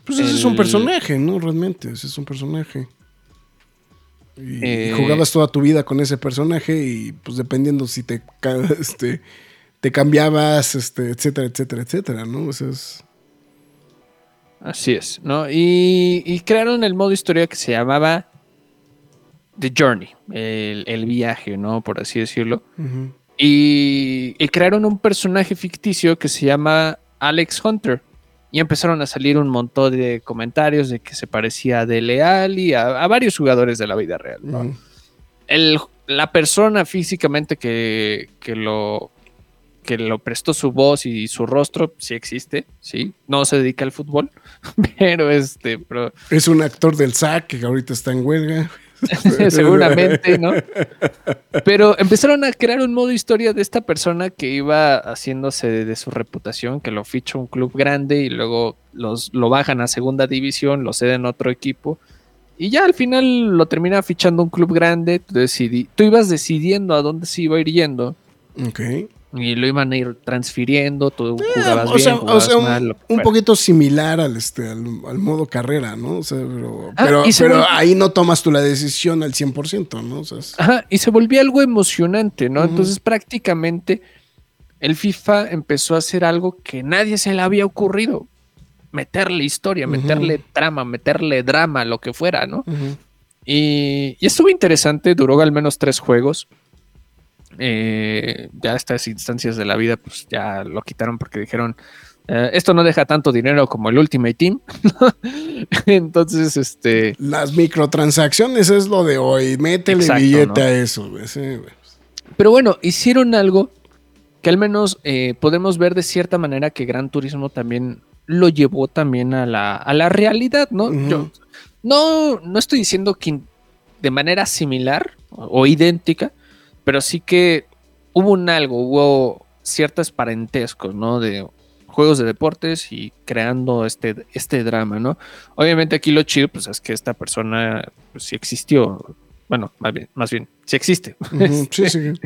Pues ese es un personaje, ¿no? Realmente, ese es un personaje. Y, y Eh, jugabas toda tu vida con ese personaje y pues dependiendo si te, este, te cambiabas, este, etcétera, etcétera, etcétera, ¿no? Es... Así es, ¿no? Y, y crearon el modo historia que se llamaba The Journey, el, el viaje, ¿no? Por así decirlo. Y, y crearon un personaje ficticio que se llama Alex Hunter. Y empezaron a salir un montón de comentarios de que se parecía a Dele Alli, a, a varios jugadores de la vida real. ¿no? El- la persona físicamente que, que lo que lo prestó su voz y su rostro sí existe, sí, no se dedica al fútbol, pero este, pero Es un actor del SAC que ahorita está en huelga. seguramente, ¿no? Pero empezaron a crear un modo historia de esta persona que iba haciéndose de, de su reputación, que lo ficha un club grande y luego los, lo bajan a segunda división, lo ceden a otro equipo. Y ya al final lo termina fichando un club grande. Tú, decidi- tú ibas decidiendo a dónde se iba a ir yendo Ok. Y lo iban a ir transfiriendo. Tú jugabas o sea, bien, o jugabas sea, un, mal. un poquito similar al, este, al, al modo carrera, ¿no? O sea, pero, Ah, pero, ahí no tomas tú la decisión al 100%, ¿no? O sea, es- Ajá, y se volvió algo emocionante, ¿no? Entonces prácticamente el FIFA empezó a hacer algo que nadie se le había ocurrido. Meterle historia, meterle trama, meterle drama, lo que fuera, ¿no? Y estuvo interesante, duró al menos tres juegos. Eh, ya estas instancias de la vida, pues ya lo quitaron porque dijeron, eh, esto no deja tanto dinero como el Ultimate Team. Entonces, este... Las microtransacciones es lo de hoy. Métele Exacto, billete ¿no? a eso, güey. Sí, güey. Pero bueno, hicieron algo que al menos eh, podemos ver de cierta manera que Gran Turismo también lo llevó también a la, a la realidad, ¿no? Yo no, no estoy diciendo que de manera similar o idéntica, pero sí que hubo un algo, hubo ciertos parentescos, ¿no? De juegos de deportes y creando este, este drama, ¿no? Obviamente aquí lo chido, pues es que esta persona pues, sí existió, bueno, más bien, más bien, sí existe. Sí, sí.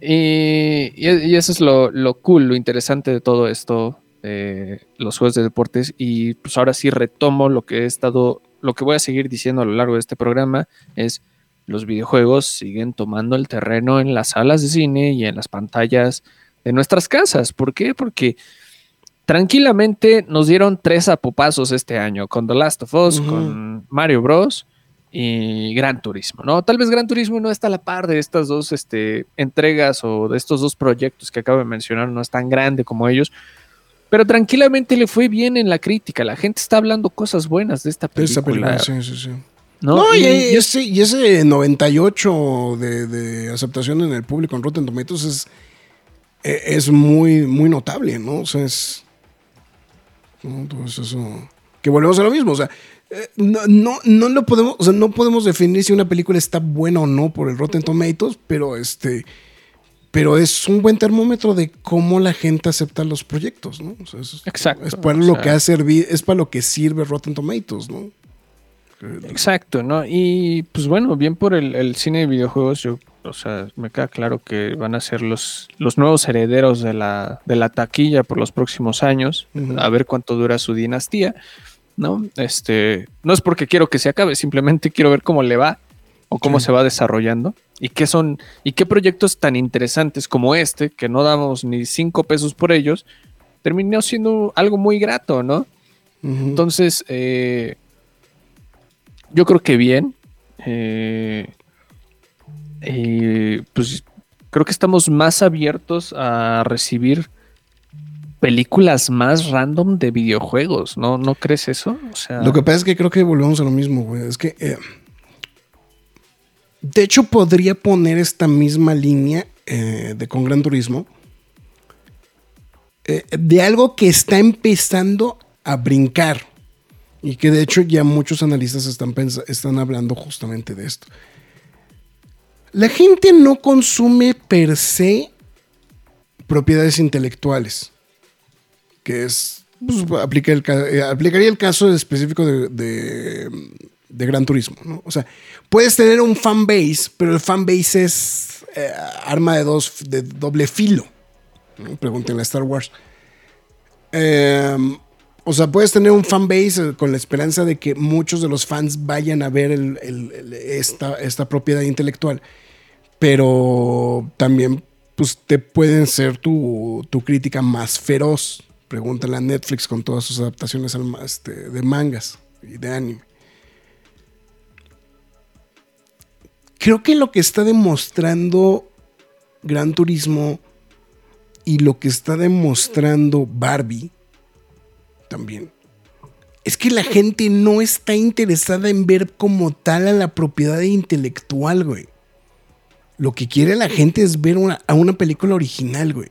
Y, y- y eso es lo, lo cool, lo interesante de todo esto, eh, los juegos de deportes. Y pues ahora sí retomo lo que he estado, lo que voy a seguir diciendo a lo largo de este programa es los videojuegos siguen tomando el terreno en las salas de cine y en las pantallas de nuestras casas. ¿Por qué? Porque tranquilamente nos dieron tres apopazos este año con The Last of Us, con Mario Bros. y Gran Turismo, ¿no? Tal vez Gran Turismo no está a la par de estas dos este, entregas o de estos dos proyectos que acabo de mencionar, no es tan grande como ellos, pero tranquilamente le fue bien en la crítica, la gente está hablando cosas buenas de esta película, Esa película, sí, sí, sí. ¿No? No, y, Y- y es- ese, y ese 98 de, de aceptación en el público en Rotten Tomatoes es, e- es muy, muy notable, ¿no? O sea, es. ¿no? Entonces, eso. Que volvemos a lo mismo. O sea, eh, no, no, no lo podemos, o sea, no podemos definir si una película está buena o no por el Rotten Tomatoes, pero este. Pero es un buen termómetro de cómo la gente acepta los proyectos, ¿no? O sea, es, Exacto, Es para o lo sea- que ha servido, es para lo que sirve Rotten Tomatoes, ¿no? Exacto, ¿no? Y pues bueno, bien por el, el cine de videojuegos, yo, o sea, me queda claro que van a ser los, los nuevos herederos de la, de la taquilla por los próximos años, a ver cuánto dura su dinastía, ¿no? Este, no es porque quiero que se acabe, simplemente quiero ver cómo le va o cómo Sí. se va desarrollando y qué son, y qué proyectos tan interesantes como este, que no damos ni cinco pesos por ellos, terminó siendo algo muy grato, ¿no? Entonces, eh, yo creo que bien. Eh, y, pues creo que estamos más abiertos a recibir películas más random de videojuegos, ¿no? ¿No crees eso? Lo que pasa es que creo que volvemos a lo mismo, güey. Es que. eh, de hecho, podría poner esta misma línea eh, de con Gran Turismo. eh, de algo que está empezando a brincar. Y que de hecho ya muchos analistas están, están hablando justamente de esto. La gente no consume per se propiedades intelectuales. Que es. pues, el eh, aplicaría el caso específico de, de, Gran Turismo. ¿no? O sea, puedes tener un fanbase, pero el fanbase es eh, arma de, dos, de doble filo. ¿no? Pregúntenle a Star Wars. Eh, o sea, puedes tener un fanbase eh, con la esperanza de que muchos de los fans vayan a ver esta, propiedad intelectual. Pero también pues, te pueden ser tu, crítica más feroz. Pregúntale a Netflix con todas sus adaptaciones este, de mangas y de anime. Creo que lo que está demostrando Gran Turismo y lo que está demostrando Barbie también es que la gente no está interesada en ver como tal a la propiedad intelectual, güey. Lo que quiere la gente es ver una, a una película original, güey.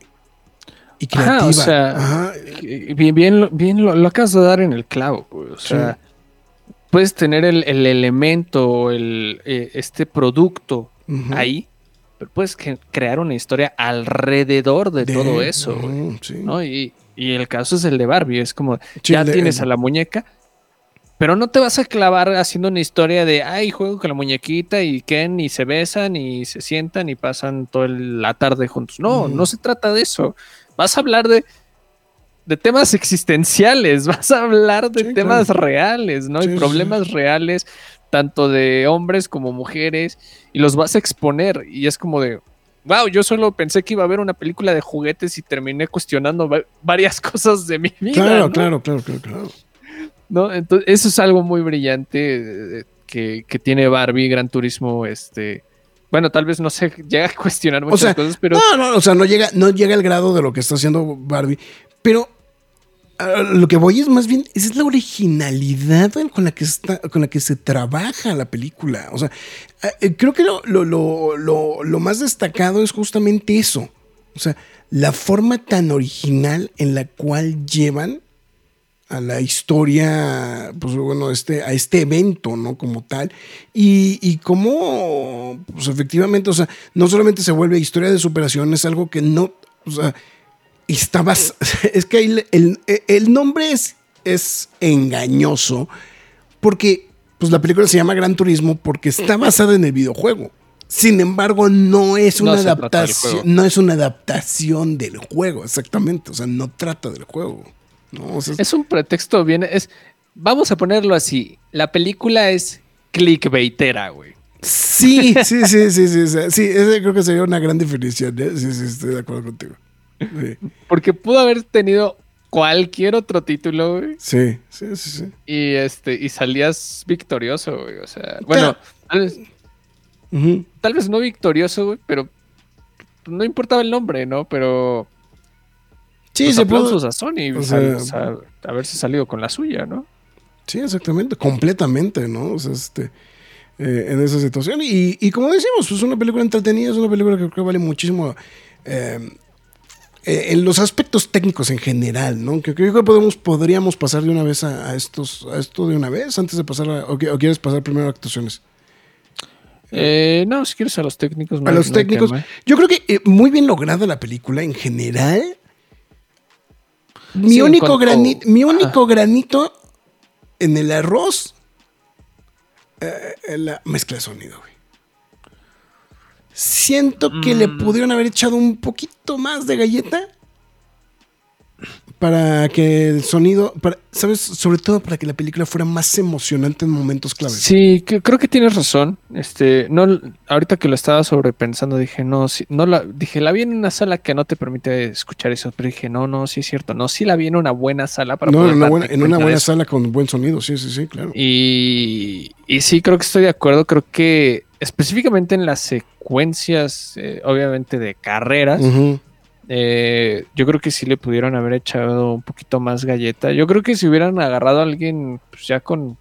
Y creativa. o sea, bien, bien, bien lo, acabas de dar en el clavo, güey. O sea, puedes tener el, elemento, el, eh, este producto ahí, pero puedes crear una historia alrededor de, todo eso, güey. ¿no? Y, y el caso es el de Barbie, es como, ya tienes a la muñeca, pero no te vas a clavar haciendo una historia de, ay, juego con la muñequita y Ken y se besan y se sientan y pasan toda la tarde juntos. No, no se trata de eso. Vas a hablar de, de temas existenciales, vas a hablar de temas reales, ¿no? y problemas reales, tanto de hombres como mujeres, y los vas a exponer. Y es como de, wow, yo solo pensé que iba a haber una película de juguetes y terminé cuestionando varias cosas de mi vida. Claro, claro, claro, claro, claro. ¿No? Entonces, eso es algo muy brillante eh, que, tiene Barbie, Gran Turismo, este. Bueno, tal vez no se llega a cuestionar muchas cosas, pero. No, no, o sea, no llega, no llega al grado de lo que está haciendo Barbie. Pero lo que voy es más bien, es la originalidad con la que, está, con la que se trabaja la película. O sea, eh, creo que lo, lo, más destacado es justamente eso. O sea, la forma tan original en la cual llevan a la historia, pues bueno, este, a este evento, ¿no? Como tal. Y, y cómo, pues efectivamente, o sea, no solamente se vuelve historia de superación, es algo que no, o sea, estabas. Es que el, nombre es, es engañoso porque pues, la película se llama Gran Turismo porque está basada en el videojuego. Sin embargo, no es una adaptación. No es una adaptación del juego, exactamente. O sea, no trata del juego. es un pretexto bien. Es, vamos a ponerlo así. La película es clickbaitera, güey. Sí, sí, sí, sí, sí, sí. Sí, creo que sería una gran definición. ¿eh? Sí, sí, estoy de acuerdo contigo. Porque pudo haber tenido cualquier otro título, güey. Sí, sí, sí, sí. Y este, y salías victorioso, güey. O sea, bueno, tal vez, no victorioso, güey, pero no importaba el nombre, ¿no? Pero. Sí, se aplausos a Sony. O sea, haberse salido con la suya, ¿no? Sí, exactamente, completamente, ¿no? O sea, este. Eh, en esa situación. Y, y, como decimos, pues una película entretenida, es una película que creo que vale muchísimo eh, eh, en los aspectos técnicos en general, ¿no? Creo que podemos, podríamos pasar de una vez a, estos, a esto de una vez, antes de pasar a, o, quieres pasar primero a actuaciones. Eh, no, si quieres a los técnicos. a los técnicos. Yo creo que eh, muy bien lograda la película en general. Mi único, granito, mi único granito en el arroz, en la mezcla de sonido, güey. Siento que le mm. pudieron haber echado un poquito más de galleta para que el sonido, ¿sabes? Sobre todo para que la película fuera más emocionante en momentos clave. Sí, creo que tienes razón. Este, no, ahorita que lo estaba sobrepensando, dije, no, no la, dije, la vi en una sala que no te permite escuchar eso, pero dije, no, no, sí es cierto, no, sí la vi en una buena sala para No, en una buena, en una buena sala con buen sonido, sí, sí, sí, claro. Y, y sí, creo que estoy de acuerdo, creo que específicamente en las secuencias, eh, obviamente de carreras, eh, yo creo que sí le pudieron haber echado un poquito más galleta. Yo creo que si hubieran agarrado a alguien pues, ya con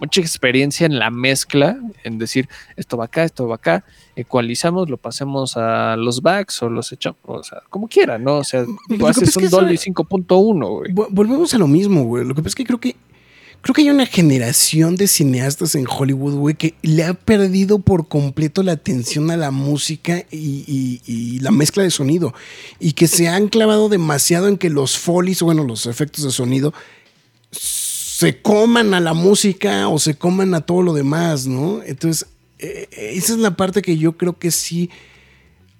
mucha experiencia en la mezcla, en decir esto va acá, esto va acá, ecualizamos, lo pasemos a los backs o los echamos, o sea, como quieran, ¿no? O sea, tú haces un Dolby 5.1, güey. Volvemos a lo mismo, güey. Lo que pasa es que creo que Creo que hay una generación de cineastas en Hollywood, güey, que le ha perdido por completo la atención a la música y, la mezcla de sonido. Y que se han clavado demasiado en que los folies, bueno, los efectos de sonido, se coman a la música o se coman a todo lo demás, ¿no? Entonces, eh, eh, esa es la parte que yo creo que sí.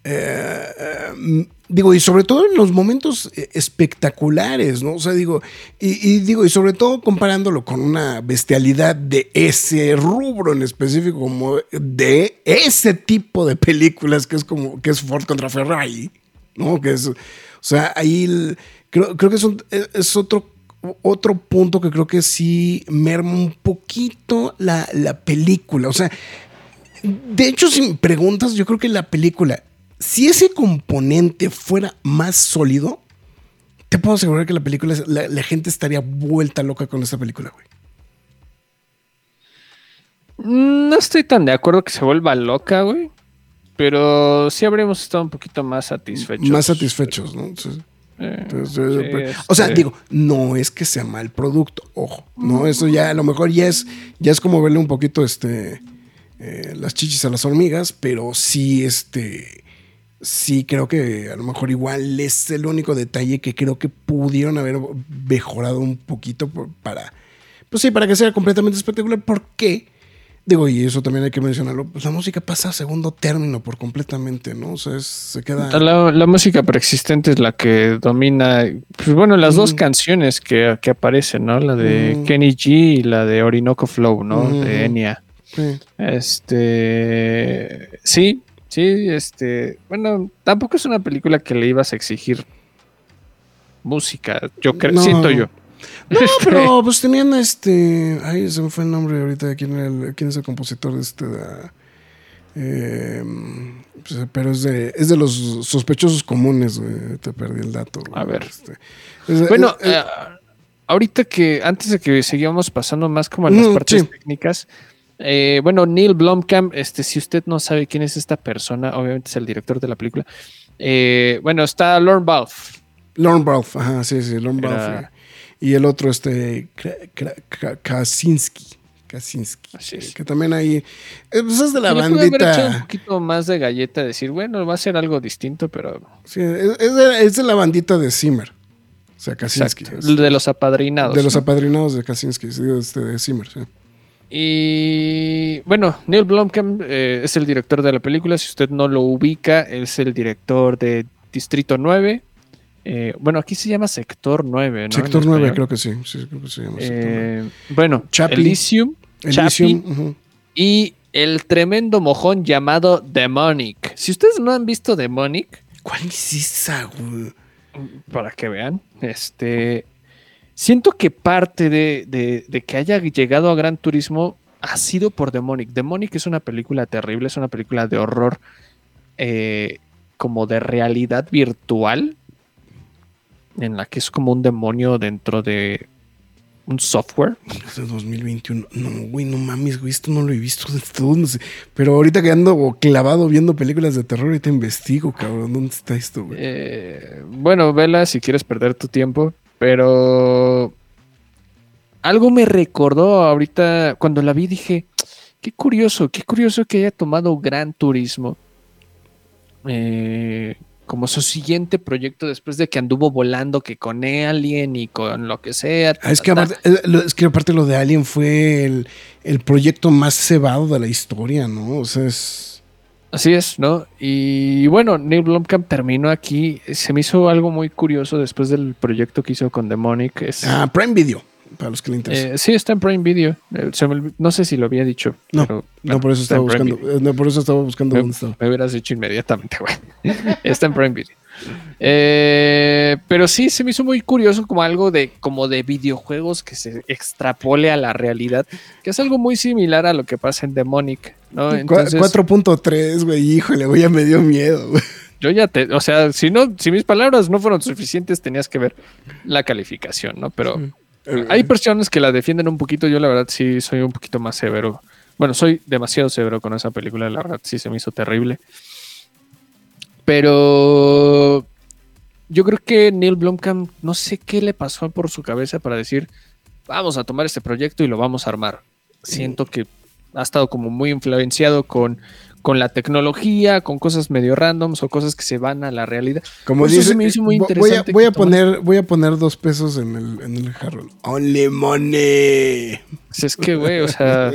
Eh, Digo, y sobre todo en los momentos eh, espectaculares, ¿no? O sea, digo, y, digo, y sobre todo comparándolo con una bestialidad de ese rubro en específico, como de ese tipo de películas que es como, que es Ford contra Ferrari, ¿no? Que es, o sea, ahí creo, creo que es, es otro, otro punto que creo que sí merma un poquito la, la película. O sea, de hecho, si me preguntas, yo creo que la película si ese componente fuera más sólido, te puedo asegurar que la película, la, la gente estaría vuelta loca con esta película, güey. No estoy tan de acuerdo que se vuelva loca, güey. Pero sí habríamos estado un poquito más satisfechos. Más satisfechos, ¿no? Eh, Entonces, sí, eh, pero- o sea, digo, no es que sea mal producto, ojo, no, eso ya a lo mejor ya es, ya es como verle un poquito este eh, las chichis a las hormigas, pero sí, este, sí creo que a lo mejor igual es el único detalle que creo que pudieron haber mejorado un poquito por- para, pues sí, para que sea completamente espectacular, porque Digo, y eso también hay que mencionarlo. Pues la música pasa a segundo término por completamente, ¿no? O sea, es- se queda. La, la música preexistente es la que domina. Pues bueno, las dos Mm. canciones que, que aparecen, ¿no? La de Mm. Kenny G y la de Orinoco Flow, ¿no? Mm. De Enya. Sí. Este. Sí, sí, este. Bueno, tampoco es una película que le ibas a exigir música. Yo creo, No. siento yo. No, pero pues tenían este. Ay, se me fue el nombre ahorita de quién, el- quién es el compositor de este. de, eh, pues, pero es de, es de los sospechosos comunes, güey. Te perdí el dato. güey. A ver. Este, es- Bueno, es- eh, ahorita que antes de que seguíamos pasando más como en las Mm, partes sí. técnicas, eh, bueno, Neil Blomkamp, este, si usted no sabe quién es esta persona, obviamente es el director de la película. Eh, bueno, está Lorne Balfe. Lorne Balfe, ajá, sí, sí, Lorne Era- Balfe. Y el otro, este. Krasinski. Krasinski. Así es. Que también ahí. eh, pues es de la haber echado un bandita. poquito más de galleta, decir, bueno, va a ser algo distinto, pero Sí, es, es de, es de la bandita de Zimmer. O sea, exacto, es- de los apadrinados. de los ¿no? apadrinados de sí, este, de Zimmer, sí. Y bueno, Neil Blomkamp eh, es el director de la película. Si usted no lo ubica, es el director de Distrito 9. Eh, bueno, aquí se llama Sector 9, ¿no? Sector En 9, español. creo que sí. sí creo que se llama Sector 9. Eh, bueno, Chappie. Elysium, Elysium, Chappie y el tremendo mojón llamado Demonic. Si ustedes no han visto Demonic, ¿Cuál es esa, para que vean, este, siento que parte de, de- de que haya llegado a Gran Turismo ha sido por Demonic. Demonic es una película terrible, es una película de horror eh, como de realidad virtual, en la que es como un demonio dentro de un software. Es de 2021. No, güey, no mames, güey, esto no lo he visto de todo. No sé. Pero ahorita que ando clavado viendo películas de terror, ahorita investigo, cabrón. ¿Dónde está esto, güey? Eh, bueno, vela si quieres perder tu tiempo, pero algo me recordó ahorita cuando la vi dije, qué curioso, qué curioso que haya tomado Gran Turismo eh, como su siguiente proyecto después de que anduvo volando que con Alien y con lo que sea. Ah, es, que aparte, lo- es que aparte lo de Alien fue el, el proyecto más cebado de la historia, ¿no? O sea, es. Así es, ¿no? Y bueno, Neil Blomkamp terminó aquí. Se me hizo algo muy curioso después del proyecto que hizo con Demonic. Es, Ah, Prime Video, para los que le interesa. Eh, sí, está en Prime Video. Eh, se me olvi- no sé si lo había dicho. no, pero, no, por eso estaba buscando. Eh, no, por eso estaba buscando Me, dónde estaba. me hubieras dicho inmediatamente, güey. está en Prime Video. Eh, pero sí, se me hizo muy curioso como algo de, como de videojuegos que se extrapole a la realidad, que es algo muy similar a lo que pasa en Demonic, ¿no? Entonces, 4.3, güey, híjole, güey, ya me dio miedo, güey. yo ya te, o sea, si no, si mis palabras no fueron suficientes, tenías que ver la calificación, ¿no? Pero Hay personas que la defienden un poquito. Yo, la verdad, sí soy un poquito más severo. Bueno, soy demasiado severo con esa película. La verdad, sí se me hizo terrible. Pero yo creo que Neil Blomkamp, no sé qué le pasó por su cabeza para decir, vamos a tomar este proyecto y lo vamos a armar. Siento que ha estado como muy influenciado con, con la tecnología, con cosas medio randoms o cosas que se van a la realidad. Como Por eso dice, se me hizo muy vo- voy a, interesante voy a poner, voy a poner dos pesos en el, en el jarro. Only money. Pues es que, güey, o sea.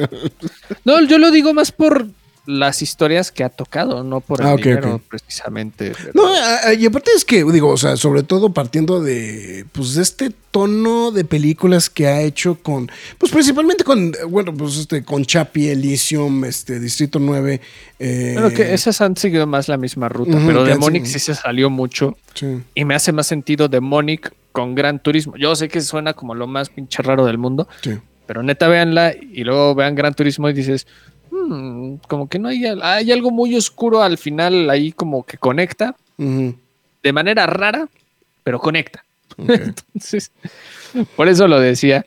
No, yo lo digo más por las historias que ha tocado, no por el Ah, dinero, precisamente. pero- No, y aparte es que, digo, o sea, sobre todo partiendo de, pues, de este tono de películas que ha hecho con, pues, principalmente con, bueno, pues, este, con Chappie, Elysium, este, Distrito 9. eh, Bueno, que esas han seguido más la misma ruta, Ujú, pero que han Demonic sí se salió mucho sí. y me hace más sentido Demonic con Gran Turismo. Yo sé que suena como lo más pinche raro del mundo, Sí. pero neta véanla y luego vean Gran Turismo y dices, Como que no hay, hay algo muy oscuro al final ahí como que conecta de manera rara, pero conecta. Entonces, por eso lo decía.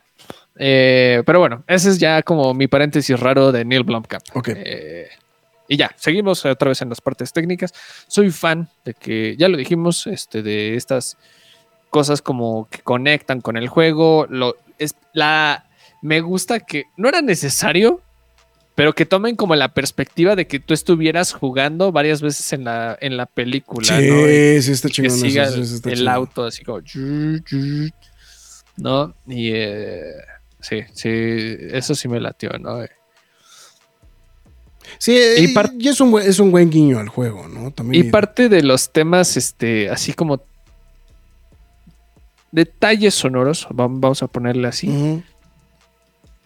Eh, pero bueno, ese es ya como mi paréntesis raro de Neil Blomkamp. Eh, y ya, seguimos otra vez en las partes técnicas. Soy fan de que, ya lo dijimos, este, de estas cosas como que conectan con el juego. Lo, es, la, me gusta que no era necesario, pero que tomen como la perspectiva de que tú estuvieras jugando varias veces en la, en la película. ¿no? Y- Sí, sí, está que chingón. eso, siga sí, el, sí está el chingón. auto así como no y eh, sí sí eso sí me latió no Sí, Y y, y es, un buen, es un buen guiño al juego, ¿no? y También. parte de los temas este así como detalles sonoros vam- vamos a ponerle así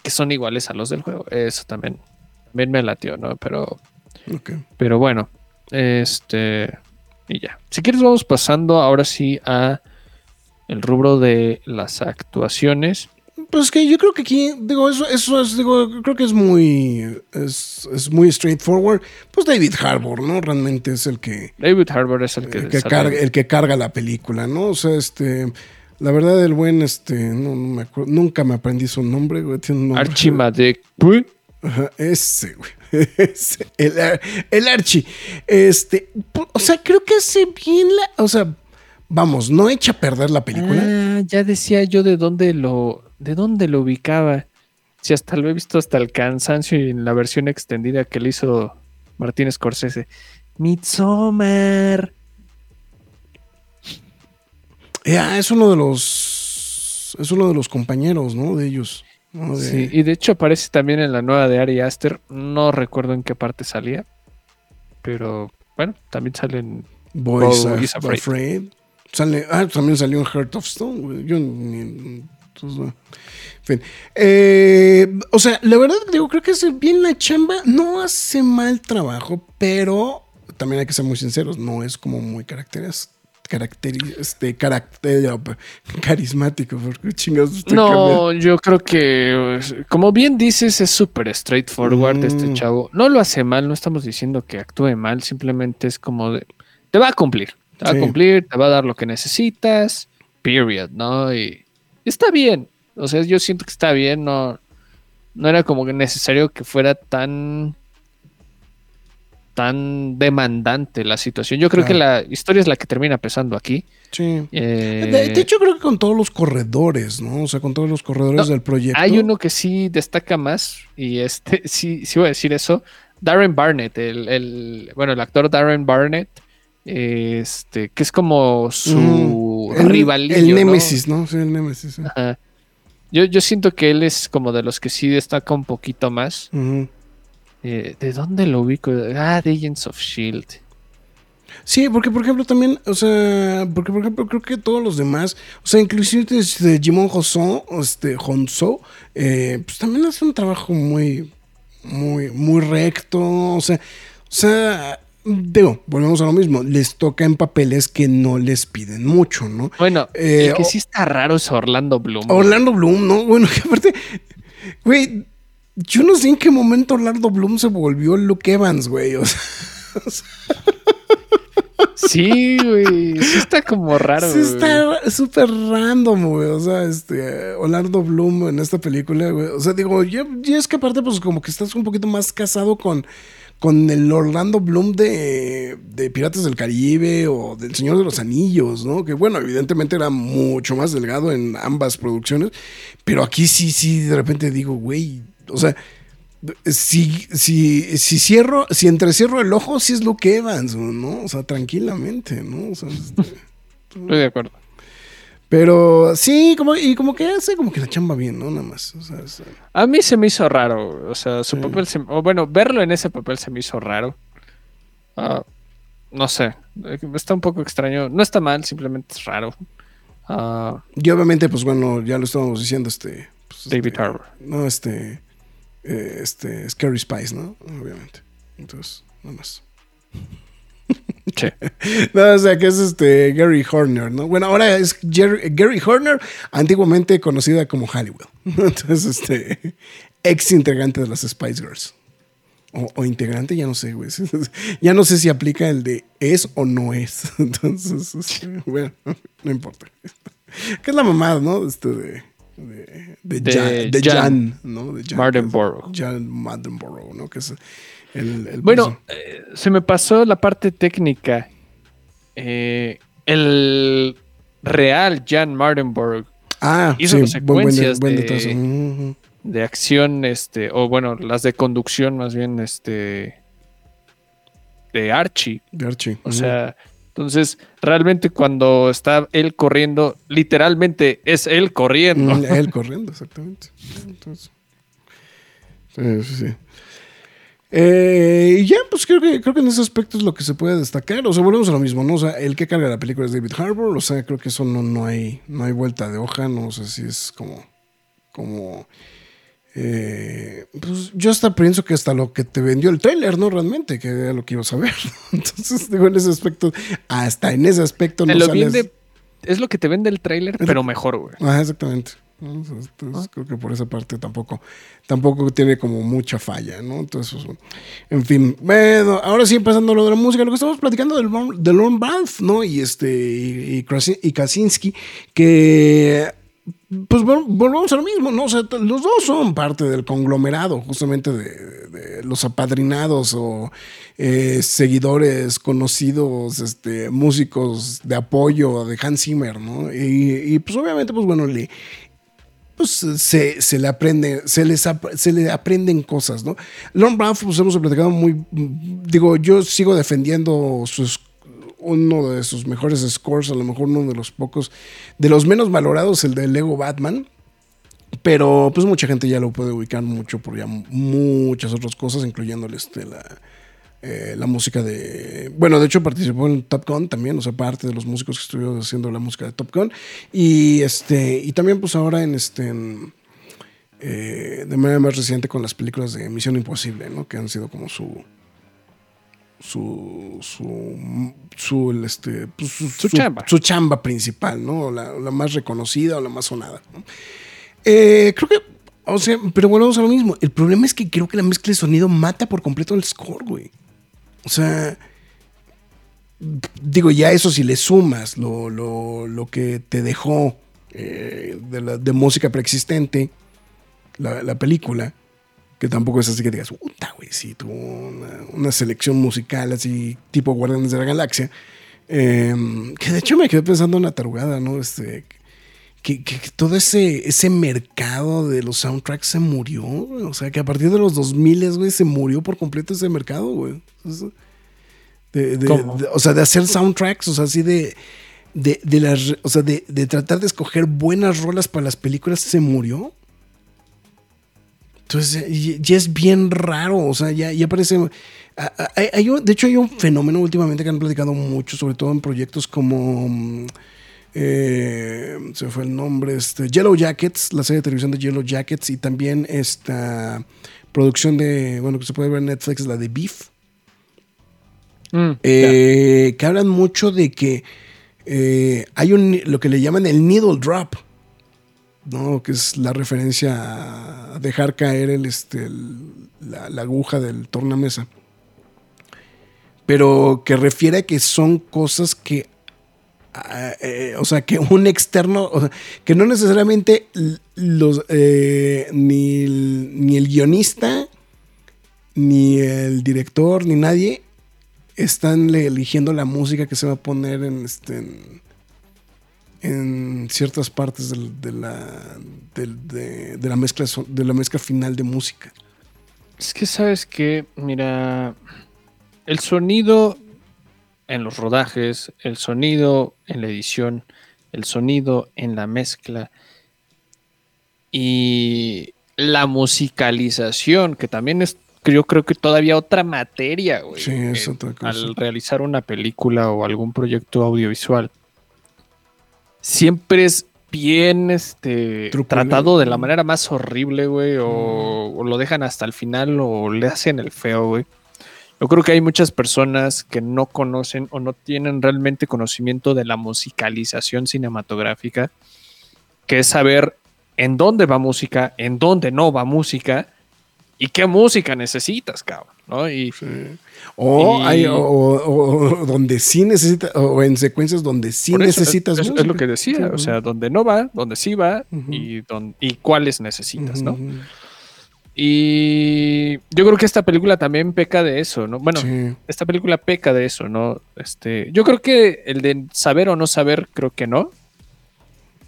que son iguales a los del juego eso también también me latió no pero pero bueno este y ya si quieres vamos pasando ahora sí a el rubro de las actuaciones Pues que yo creo que aquí, digo, eso, eso es, digo, creo que es muy, es, es muy straightforward. Pues David Harbour, ¿no? Realmente es el que, David Harbour es el que, el que, carga, el que carga la película, ¿no? O sea, este, la verdad, el buen, este, no, no me acuerdo, nunca me aprendí su nombre, güey, tiene un nombre. Archimadec. Ajá, ese, güey. Ese, el, el Archie. Este, o sea, creo que hace bien la, o sea, vamos, no echa a perder la película. Ah, ya decía yo de dónde lo, de dónde lo ubicaba. Si hasta lo he visto hasta el cansancio y en la versión extendida que le hizo Martín Scorsese. Midsommar. Ya, es uno de los, es uno de los compañeros, ¿no? De ellos. Sí, y de hecho aparece también en la nueva de Ari Aster. No recuerdo en qué parte salía. Pero bueno, también salen. Boys Bo is Afraid. Afraid. Sale, ah, también salió en Heart of Stone. Yo ni. entonces, no. En fin. Eh, o sea, la verdad, digo, creo que hace bien la chamba. No hace mal trabajo, pero también hay que ser muy sinceros. No es como muy caracteres, caracteri- este, carácter, carismático. Porque chingados estoy cambiando. No, yo creo que, como bien dices, es súper straightforward este Mm. chavo. No lo hace mal, no estamos diciendo que actúe mal, simplemente es como de, te va a cumplir, te va Sí. a cumplir, te va a dar lo que necesitas, period, ¿no? Y está bien, o sea, yo siento que está bien, no, no era como que necesario que fuera tan tan demandante la situación. Yo creo que la historia es la que termina pesando aquí. Sí. Eh, De, de hecho, creo que con todos los corredores, ¿no? O sea, con todos los corredores No, del proyecto. Hay uno que sí destaca más, y este, sí, sí voy a decir eso. Darren Barnett, el, el- bueno, el actor Darren Barnett, este, que es como su Mm, el, rivalillo. El ¿no? Némesis, ¿no? Sí, el Némesis. sí. Yo, yo siento que él es como de los que sí destaca un poquito más. Ujú. Eh, ¿De dónde lo ubico? Ah, de Agents of Shield. Sí, porque por ejemplo también, o sea, porque por ejemplo creo que todos los demás, o sea, inclusive este Jimon Honso, este Honso, eh, pues también hace un trabajo muy, muy, muy recto, o sea, o sea, digo, volvemos a lo mismo, les toca en papeles que no les piden mucho, ¿no? Bueno, Eh, el que sí está raro es Orlando Bloom. Orlando Bloom, ¿no? Bueno, que aparte, güey, yo no sé en qué momento Orlando Bloom se volvió Luke Evans, güey, o sea. Sí, güey. Sí está como raro. Sí, está súper random, güey. O sea, este, Orlando Bloom en esta película, güey. O sea, digo, es que aparte, pues como que estás un poquito más casado con, con el Orlando Bloom de, de Piratas del Caribe o del Señor de los Anillos, ¿no? Que bueno, evidentemente era mucho más delgado en ambas producciones. Pero aquí sí, sí, de repente digo, güey, o sea. Si, si, si cierro, si entrecierro el ojo, sí es Luke Evans, ¿no? O sea, tranquilamente, ¿no? O sea, este, Estoy de acuerdo. pero sí, como, y como que hace como que la chamba bien, ¿no? Nada más. O sea, es- A mí se me hizo raro. O sea, su Sí. papel se, o bueno, verlo en ese papel se me hizo raro. Ah, no sé. eh, Está un poco extraño. No está mal, simplemente es raro. Ah, y obviamente, pues bueno, ya lo estábamos diciendo, este. pues, David este, Harbour. No, este. Eh, este. Scary Spice, ¿no? Obviamente. Entonces, nada más. Sí. No, o sea, que es este Gary Horner, ¿no? Bueno, ahora es Jerry- Gary Horner, antiguamente conocida como Halliwell. Entonces, este. Ex integrante de las Spice Girls. o, integrante, ya no sé, güey. Ya no sé si aplica el de es o no es. Entonces, este, bueno, no importa. ¿Qué es la mamada, no? Este de, de, de, Jan, ¿no? De Jan, Mardenborough. Jan Mardenborough, ¿no? Que es el, bueno, eh, se me pasó la parte técnica. Eh, el real Jan Mardenborough ah, hizo sí, secuencias de, de acción, este, o bueno, las de conducción más bien, este, de Archie. De Archie. O sea, entonces realmente cuando está él corriendo, literalmente es él corriendo. Mm, él corriendo, exactamente. Entonces, sí, sí, sí. Eh, y ya, pues creo que, creo que en ese aspecto es lo que se puede destacar. O sea, volvemos a lo mismo, ¿no? O sea, el que carga la película es David Harbour. O sea, creo que eso no, no, hay, no hay vuelta de hoja. No sé si es como. como eh, pues yo hasta pienso que hasta lo que te vendió el trailer, ¿no? Realmente, que era lo que ibas a ver. Entonces, digo, en ese aspecto, hasta en ese aspecto no es lo que te vende el trailer, pero mejor, güey. Ah, exactamente. Entonces, creo que por esa parte tampoco, tampoco tiene como mucha falla, ¿no? Entonces, pues, en fin, bueno, ahora sí empezando lo de la música, lo que estamos platicando del, del Lorne Balf, ¿no? Y este, y, y Krasinski, que pues volvemos a lo mismo, ¿no? O sea, los dos son parte del conglomerado, justamente de, los apadrinados o eh, seguidores conocidos, este, músicos de apoyo de Hans Zimmer, ¿no? Y, pues obviamente, pues bueno, le, pues se, le aprende, se les se le aprenden cosas, ¿no? Lon Brown, pues hemos platicado muy, digo, yo sigo defendiendo sus uno de sus mejores scores, a lo mejor uno de los pocos, de los menos valorados, el de Lego Batman. Pero pues mucha gente ya lo puede ubicar mucho por ya muchas otras cosas, incluyendo este, la, eh, la música de... Bueno, de hecho participó en Top Gun también, o sea, parte de los músicos que estuvieron haciendo la música de Top Gun. Y, este, y también pues ahora en este... Eh, de manera más reciente con las películas de Misión Imposible, ¿no? Que han sido como su, su, su, su, este, pues, su, chamba. su, chamba. principal, ¿no? La, más reconocida o la más sonada. Eh, creo que, o sea, pero bueno, a lo mismo. El problema es que creo que la mezcla de sonido mata por completo el score, güey. O sea, digo, ya eso si le sumas lo, lo, lo que te dejó eh, de, la, de música preexistente, la, la película que tampoco es así que digas, puta, güey, sí, tuvo una, selección musical así, tipo Guardianes de la Galaxia. Em, que de hecho me quedé pensando en la tarugada, ¿no? Este, que, todo ese, ese mercado de los soundtracks se murió, O sea, que a partir de los 2000, güey, se murió por completo ese mercado, güey. o sea, de hacer soundtracks, o sea, así de. De, las, o sea, de, tratar de escoger buenas rolas para las películas se murió. Entonces ya es bien raro, o sea, ya, ya parece... Hay, de hecho hay un fenómeno últimamente que han platicado mucho, sobre todo en proyectos como... Mm, eh, se fue el nombre, este, Yellow Jackets, la serie de televisión de Yellow Jackets y también esta producción de, bueno, que se puede ver en Netflix, la de Beef, mm, eh, que hablan mucho de que eh, hay un, lo que le llaman el needle drop, ¿no? que es la referencia a dejar caer el, este, la, aguja del tornamesa. Pero que refiere a que son cosas que, ah, eh, o sea, que un externo, que no necesariamente los, eh, ni, el, ni el guionista, ni el director, ni nadie están eligiendo la música que se va a poner en, este, en ciertas partes de, la, de, la mezcla, de la mezcla final de música. Es que sabes que, mira, el sonido en los rodajes, el sonido en la edición, el sonido en la mezcla y la musicalización, que también es, yo creo que todavía otra materia, güey. Sí, es otra cosa. Al realizar una película o algún proyecto audiovisual siempre es bien este tratado de la manera más horrible, güey, o, lo dejan hasta el final o le hacen el feo, güey. Yo creo que hay muchas personas que no conocen o no tienen realmente conocimiento de la musicalización cinematográfica, que es saber en dónde va música, en dónde no va música ¿Y qué música necesitas, cabrón? ¿No? Y, Sí. O, Y- hay, o, o- o donde sí necesitas, o en secuencias donde sí eso, necesitas. es, es- es música. lo que decía. Sí, o sea, donde no va, donde sí va y, don- y cuáles necesitas, ¿no? Y yo creo que esta película también peca de eso, ¿no? Bueno, Sí. esta película peca de eso, ¿no? Este, yo creo que el de saber o no saber, creo que no.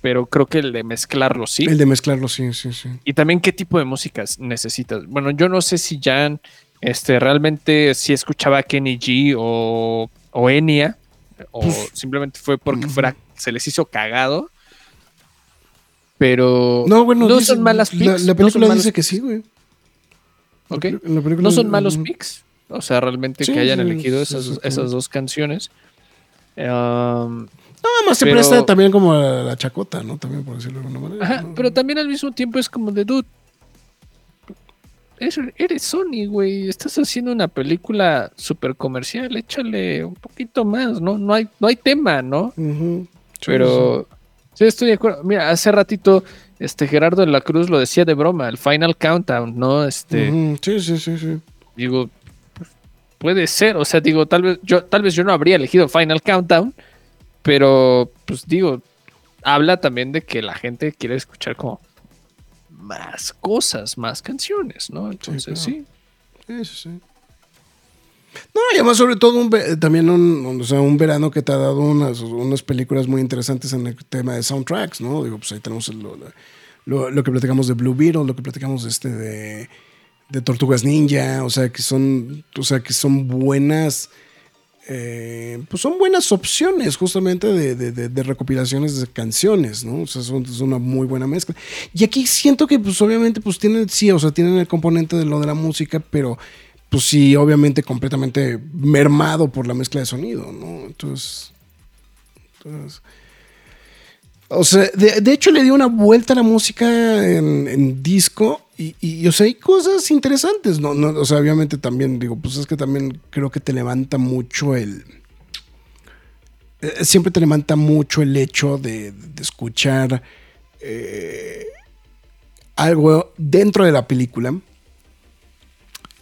Pero creo que el de mezclarlo sí. El de mezclarlo, sí, sí, sí. Y también qué tipo de música necesitas. Bueno, yo no sé si Jan este, realmente si escuchaba a Kenny G o, o Enya, o Pues, simplemente fue porque fuera, se les hizo cagado. Pero No, bueno, no dice- son malas la, picks. la no son película dice que sí, güey. La Ok. la película- No son malos picks. O sea, realmente Sí, que hayan sí, elegido sí, esas, sí, sí. esas dos canciones. Um, Nada más se Pero- presta también como a la chacota, ¿no? También por decirlo de alguna manera. ajá, ¿no? pero también al mismo tiempo es como de dude. Eres, Sony, güey. Estás haciendo una película súper comercial. Échale un poquito más, ¿no? No hay, no hay tema, ¿no? Pero sí, estoy de acuerdo. Mira, hace ratito este Gerardo de la Cruz lo decía de broma, el Final Countdown, ¿no? sí. Este, sí, sí, sí, sí. digo, puede ser, o sea, digo, tal vez yo tal vez yo no habría elegido Final Countdown, pero pues digo, habla también de que la gente quiere escuchar como más cosas, más canciones, ¿no? Entonces, claro. sí. Sí, sí, sí. No, y además sobre todo un ve- también un, o sea, un verano que te ha dado unas, unas películas muy interesantes en el tema de soundtracks, ¿no? Digo, pues ahí tenemos lo, lo- lo que platicamos de Blue Beetle, lo que platicamos de este de, de Tortugas Ninja, o sea, que son, o sea, que son buenas, eh, pues son buenas opciones justamente de, de- recopilaciones de canciones, ¿no? O sea, es una muy buena mezcla. Y aquí siento que, pues obviamente, pues tienen, sí, o sea, tienen el componente de lo de la música, pero pues sí, obviamente completamente mermado por la mezcla de sonido, ¿no? Entonces, entonces o sea, de, hecho le dio una vuelta a la música en disco y, y, o sea, hay cosas interesantes, ¿no? no o sea, obviamente también, digo, pues es que también creo que te levanta mucho el... eh, siempre te levanta mucho el hecho de, escuchar eh, algo dentro de la película.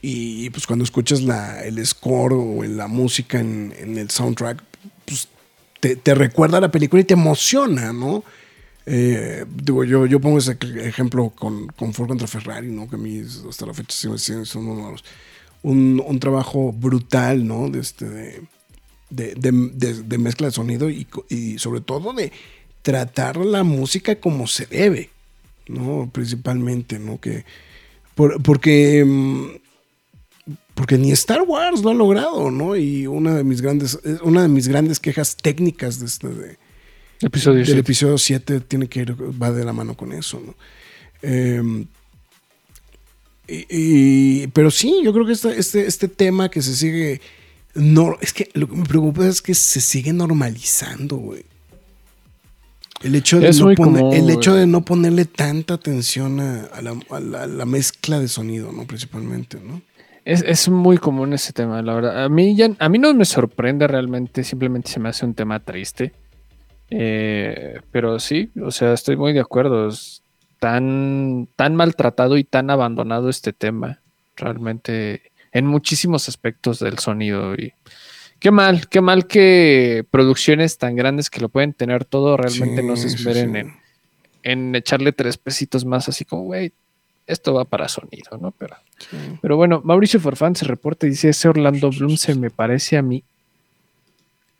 Y pues cuando escuchas la, el score o la música en, en el soundtrack, pues te, te recuerda a la película y te emociona, ¿no? Eh, digo, yo, yo pongo ese ejemplo con, con Ford contra Ferrari, ¿no? Que a mí hasta la fecha sigue siendo un, un trabajo brutal, ¿no? De, este, de, de, de- mezcla de sonido y, y sobre todo de tratar la música como se debe, ¿no? Principalmente, ¿no? Que, por- porque, mm, porque ni Star Wars lo ha logrado, ¿no? Y una de mis grandes, una de mis grandes quejas técnicas de este, de, Episodio del episodio 7 tiene que ir, va de la mano con eso, ¿no? Eh, y- y- pero sí, yo creo que este, este, este tema que se sigue. No, es que lo que me preocupa es que se sigue normalizando, güey. El hecho, de Es no muy poner- común, el hecho de no ponerle tanta atención a, a la, a la- a la mezcla de sonido, ¿no? Principalmente, ¿no? Es, es muy común ese tema, la verdad. A mí, ya, a mí no me sorprende realmente, simplemente se me hace un tema triste. Eh, pero sí, o sea, estoy muy de acuerdo. Es tan, tan maltratado y tan abandonado este tema, realmente, en muchísimos aspectos del sonido. Y qué mal, qué mal que producciones tan grandes que lo pueden tener todo realmente no se Sí, sí, esmeren sí. En, en echarle tres pesitos más, así como, güey, esto va para sonido, ¿no? Pero. Sí. Pero bueno, Mauricio Forfán se reporta y dice, ese Orlando Bloom se me parece a mí.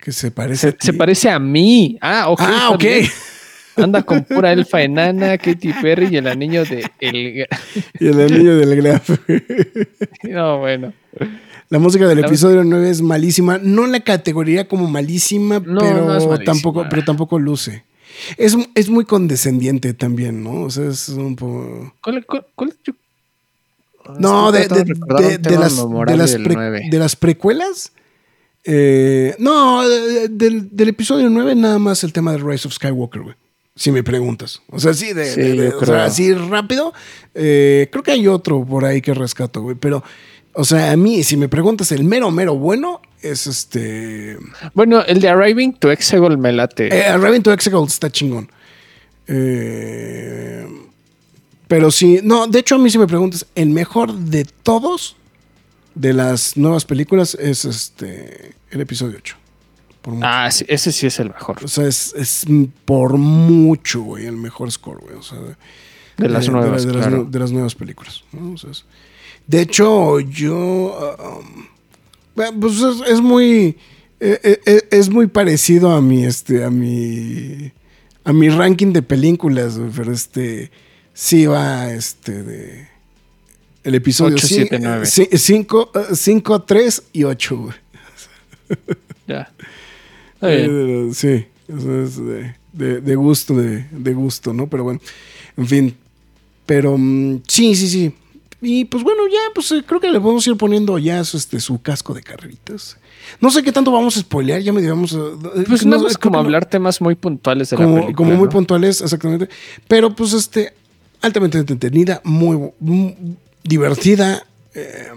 Que se parece. Se, a se parece a mí. Ah, ok. Ah, ok. bien. Anda con pura elfa enana, Katy Perry y el anillo de el... Y el anillo del Graf. No, bueno. La música del La- episodio 9 es malísima. No la categoría como malísima, No, pero, no es malísima. tampoco, pero tampoco luce. Es, es muy condescendiente también, ¿no? O sea, es un poco. ¿Cuál, cuál, cuál- No, de, de, las, las del pre- 9. de las precuelas. Eh, no, de- del, del episodio 9 nada más el tema de Rise of Skywalker, güey. Si me preguntas. O sea, sí, de, Sí, de- o sea, así rápido. eh, creo que hay otro por ahí que rescato, güey. Pero, o sea, a mí, si me preguntas, el mero, mero bueno es este. Bueno, el de Arriving to Exegol me late. Eh, Raven to Exegol está chingón. Eh, Pero sí, no, de hecho a mí si me preguntas, el mejor de todos de las nuevas películas es este el episodio 8. Por mucho. Ah, sí, ese sí es el mejor. O sea, es, es por mucho, güey, el mejor score, güey. O sea, de, De las de- nuevas, de las, claro. de las nuevas películas. ¿no? O sea, es- de hecho, yo. um, bueno, pues es, es muy. eh, eh, eh, es muy parecido a mi. Este, a mi. A mi ranking de películas, güey, pero este. Sí va este de. El episodio Ocho, siete, nueve. 5, 3 y 8, güey. Ya. Está bien. Eh, sí, eso es de, de- de gusto, de, de gusto, ¿no? Pero bueno, en fin. Pero mm, sí, sí, sí. Y pues bueno, ya, pues eh, creo que le podemos ir poniendo ya su, este, su casco de carreritas. No sé qué tanto vamos a spoilear, ya me digamos. Pues nada más como hablar temas muy puntuales de la como, película. como muy ¿no? puntuales, exactamente. Pero pues este, altamente entretenida, muy, muy divertida, eh,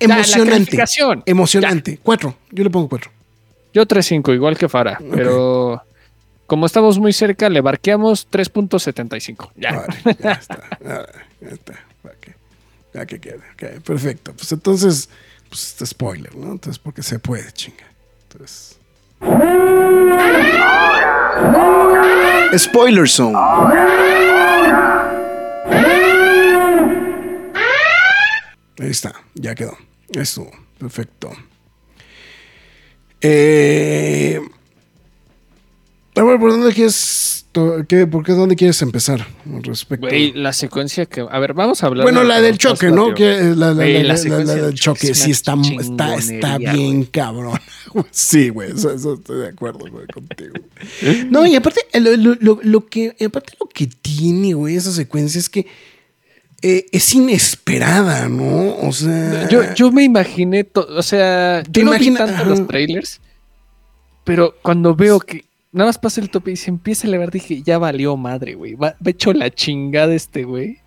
la emocionante. Emocionante. Cuatro, yo le pongo cuatro. Yo 3.5, igual que Fara. Pero como estamos muy cerca, le barqueamos 3.75. Ya. Vale, ya está. Ah, ya está. Ya que, ya que quede. ok, perfecto. Pues entonces, pues este spoiler, ¿no? Entonces, porque se puede, chinga. Entonces. Spoiler Zone. Ahí está, ya quedó. Eso, perfecto. Eh, a ver, ¿por dónde quieres, qué, por qué, dónde quieres empezar al respecto? Güey, la secuencia que. A ver, vamos a hablar. Bueno, de la del choque, ¿no? Que, eh, la, la- la- del choque sí está, está, bien cabrón. Sí, güey, eso, eso estoy de acuerdo güey, contigo. No, y aparte, lo- lo- lo que, aparte lo que tiene, güey, esa secuencia es que eh, es inesperada, ¿no? O sea... Yo, yo me imaginé, o sea, Te yo no vi tanto los trailers, pero cuando veo que nada más pasa el tope y se empieza a elevar, dije, ya valió madre, güey. Va, va hecho la chingada este güey.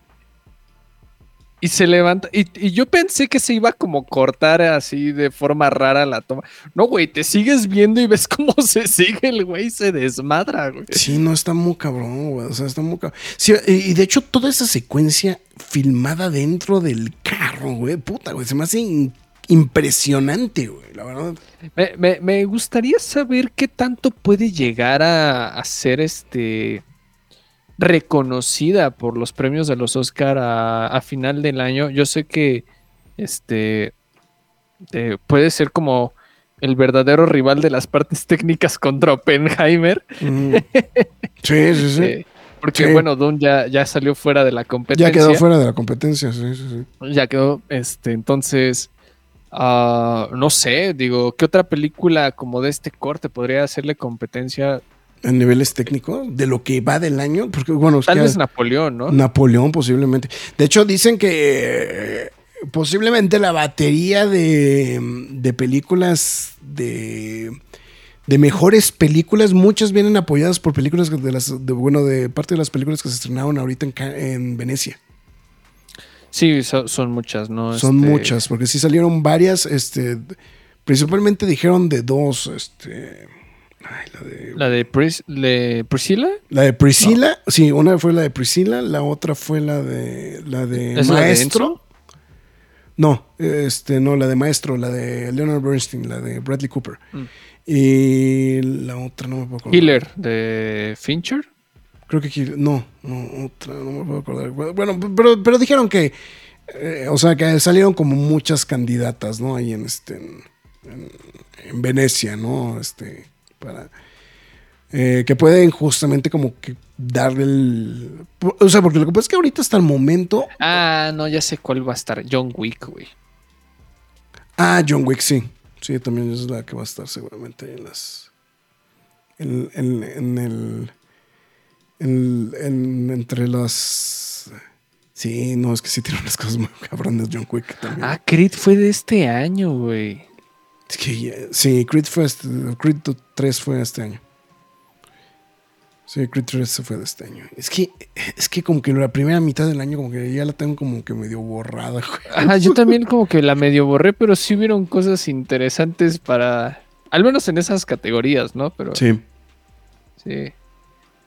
Y se levanta. Y, y yo pensé que se iba como cortar así de forma rara la toma. No, güey, te sigues viendo y ves cómo se sigue el güey, se desmadra, güey. Sí, no, está muy cabrón, güey. O sea, está muy cabrón. Sí, y de hecho, toda esa secuencia filmada dentro del carro, güey, puta, güey, se me hace in- impresionante, güey, la verdad. Me, me- me gustaría saber qué tanto puede llegar a, a ser este reconocida por los premios de los Oscar a, a final del año. Yo sé que este eh, puede ser como el verdadero rival de las partes técnicas contra Oppenheimer. Ujú. Sí, sí, sí. eh, porque Sí. bueno, Dune ya, ya salió fuera de la competencia. ya quedó fuera de la competencia, sí, sí, sí. Ya quedó, este, entonces, ah, no sé, digo, ¿qué otra película como de este corte podría hacerle competencia? En niveles técnicos, de lo que va del año, porque bueno, Tal vez Napoleón, ¿no? Napoleón posiblemente. De hecho, dicen que eh, posiblemente la batería de, de películas de, de mejores películas, muchas vienen apoyadas por películas de las, de, bueno, de parte de las películas que se estrenaron ahorita en, en Venecia. Sí, so- son muchas, ¿no? Son Este, muchas, porque sí salieron varias, este, principalmente dijeron de dos, este, ay, la de La de, Pris- de Priscilla. La de Priscila, sí, una fue la de Priscila, la otra fue la de la de ¿Es la de Maestro. Enzo? no, este, no, la de Maestro, la de Leonard Bernstein, la de Bradley Cooper. Mm. Y la otra no me puedo acordar. Killer de Fincher. Creo que Kill- no, no, otra, no me puedo acordar. Bueno, pero, pero dijeron que, eh, o sea, que salieron como muchas candidatas, ¿no? Ahí en este, en, en- en Venecia, ¿no? Este, para eh, que pueden justamente como que darle el, o sea, porque lo que pasa es que ahorita hasta el momento, Ah, no, ya sé cuál va a estar. John Wick, güey. ah, John Wick, sí, sí, también es la que va a estar seguramente en las, en, en- en el, en- en- entre las, sí, no, es que sí tiene unas cosas muy cabrones John Wick también. Ah, Creed fue de este año, güey. Es que sí, Creed, fue este- Creed 3 fue este año. Sí, Creed 3 se fue de este año. Es que, es que como que la primera mitad del año como que ya la tengo como que medio borrada, güey. Ajá, yo también como que la medio borré, pero sí hubieron cosas interesantes para. Al menos en esas categorías, ¿no? Pero sí. Sí.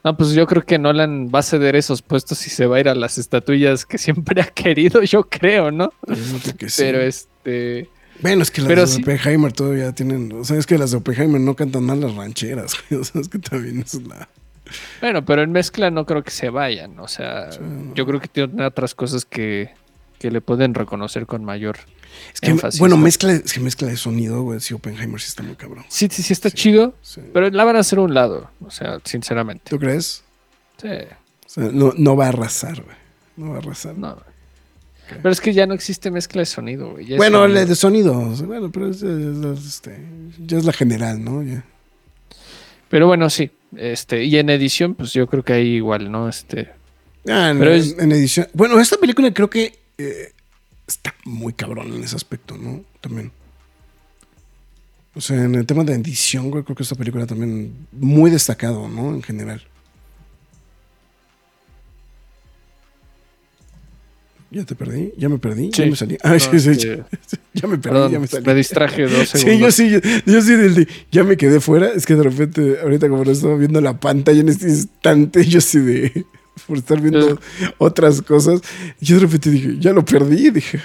No, pues yo creo que Nolan va a ceder esos puestos y se va a ir a las estatuillas que siempre ha querido, yo creo, ¿no? Sí. Pero este. Bueno, es que las Pero de sí. Oppenheimer todavía tienen. O sea, es que las de Oppenheimer no cantan mal las rancheras. güey. O sea, es que también es la. Bueno, pero en mezcla no creo que se vayan. O sea, Sí, no. yo creo que tienen otras cosas que, que le pueden reconocer con mayor. Es que, énfasis, bueno, ¿no? mezcla, es que mezcla de sonido, güey. Sí, Oppenheimer sí está muy cabrón. Sí, sí, sí está Sí. chido, Sí. pero la van a hacer a un lado. O sea, sinceramente. ¿Tú crees? Sí, O sea, no, no va a arrasar, güey. No va a arrasar. no. Pero es que ya no existe mezcla de sonido, güey. ya es bueno, sonido. de sonido. o sea, Bueno, pero es, es- es- este, ya es la general, ¿no? Ya. Pero bueno, sí. Este, y en edición, pues yo creo que ahí igual, ¿no? Este. Ah, en, Pero es- en edición. Bueno, esta película creo que eh, está muy cabrón en ese aspecto, ¿no? También. O sea, en el tema de edición, güey, creo que esta película también muy destacado, ¿no? En general. Ya te perdí, ya me perdí, ya me salí. No, sí, este, ya me perdí, perdón, ya me salí. me distraje dos Sí, yo segundos. sí, yo, yo sí de, ya me quedé fuera. Es que de repente, ahorita como no estaba viendo la pantalla en este instante, yo sí de, por estar viendo otras cosas, yo de repente dije, ya lo perdí, dije.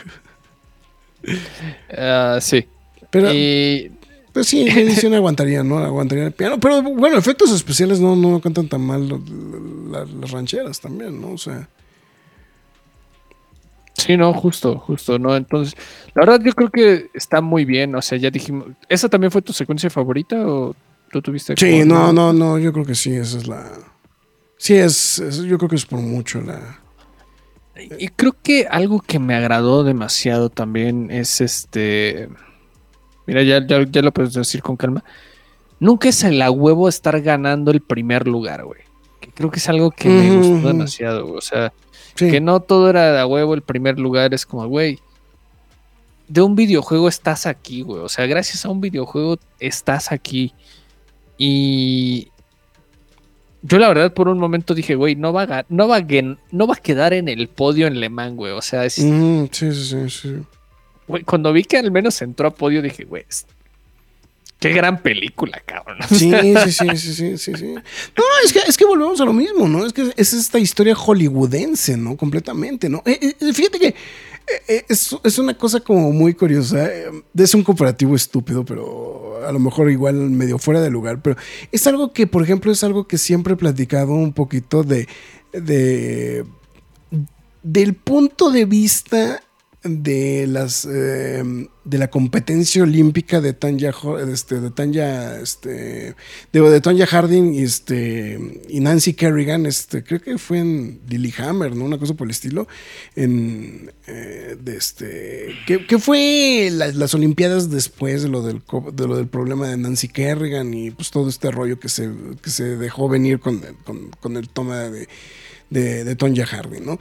Ah, sí. Pero, y pues sí, en edición aguantaría, ¿no? Aguantaría el piano. Pero bueno, efectos especiales no, no cantan tan mal las rancheras también, ¿no? O sea, Sí, no, justo, justo, ¿no? Entonces, la verdad yo creo que está muy bien, o sea, ya dijimos, ¿esa también fue tu secuencia favorita o tú tuviste? sí, no, no, no, yo creo que sí, esa es la... Sí, es, es- yo creo que es por mucho la... Y creo que algo que me agradó demasiado también es este, mira, ya, ya, ya lo puedes decir con calma, nunca es el a huevo estar ganando el primer lugar, güey. Que creo que es algo que me gustó demasiado, güey, o sea... Sí. Que no todo era de a huevo el primer lugar, es como, güey, de un videojuego estás aquí, güey. O sea, gracias a un videojuego estás aquí. Y yo la verdad por un momento dije, güey, no va a, no va a, no va a quedar en el podio en Le Mans, güey. O sea, es- Mm, sí, sí, sí, sí. güey, cuando vi que al menos entró a podio, dije, güey, qué gran película, cabrón. Sí, sí, sí, sí, sí, sí, sí. No, es que, es que volvemos a lo mismo, ¿no? Es que es esta historia hollywoodense, ¿no? Completamente, ¿no? Eh, eh, fíjate que eh, eh, es, es una cosa como muy curiosa. eh, Es un comparativo estúpido, pero a lo mejor igual medio fuera de lugar. Pero es algo que, por ejemplo, es algo que siempre he platicado un poquito de. de del punto de vista de las eh, de la competencia olímpica de Tanya este, de Tanya este de, de Harding y este y Nancy Kerrigan este creo que fue en Lillehammer no una cosa por el estilo en eh, este que, que fue la- las olimpiadas después de lo del de lo del problema de Nancy Kerrigan y pues todo este rollo que se que se dejó venir con con, con el toma de de, de Tonya Harding no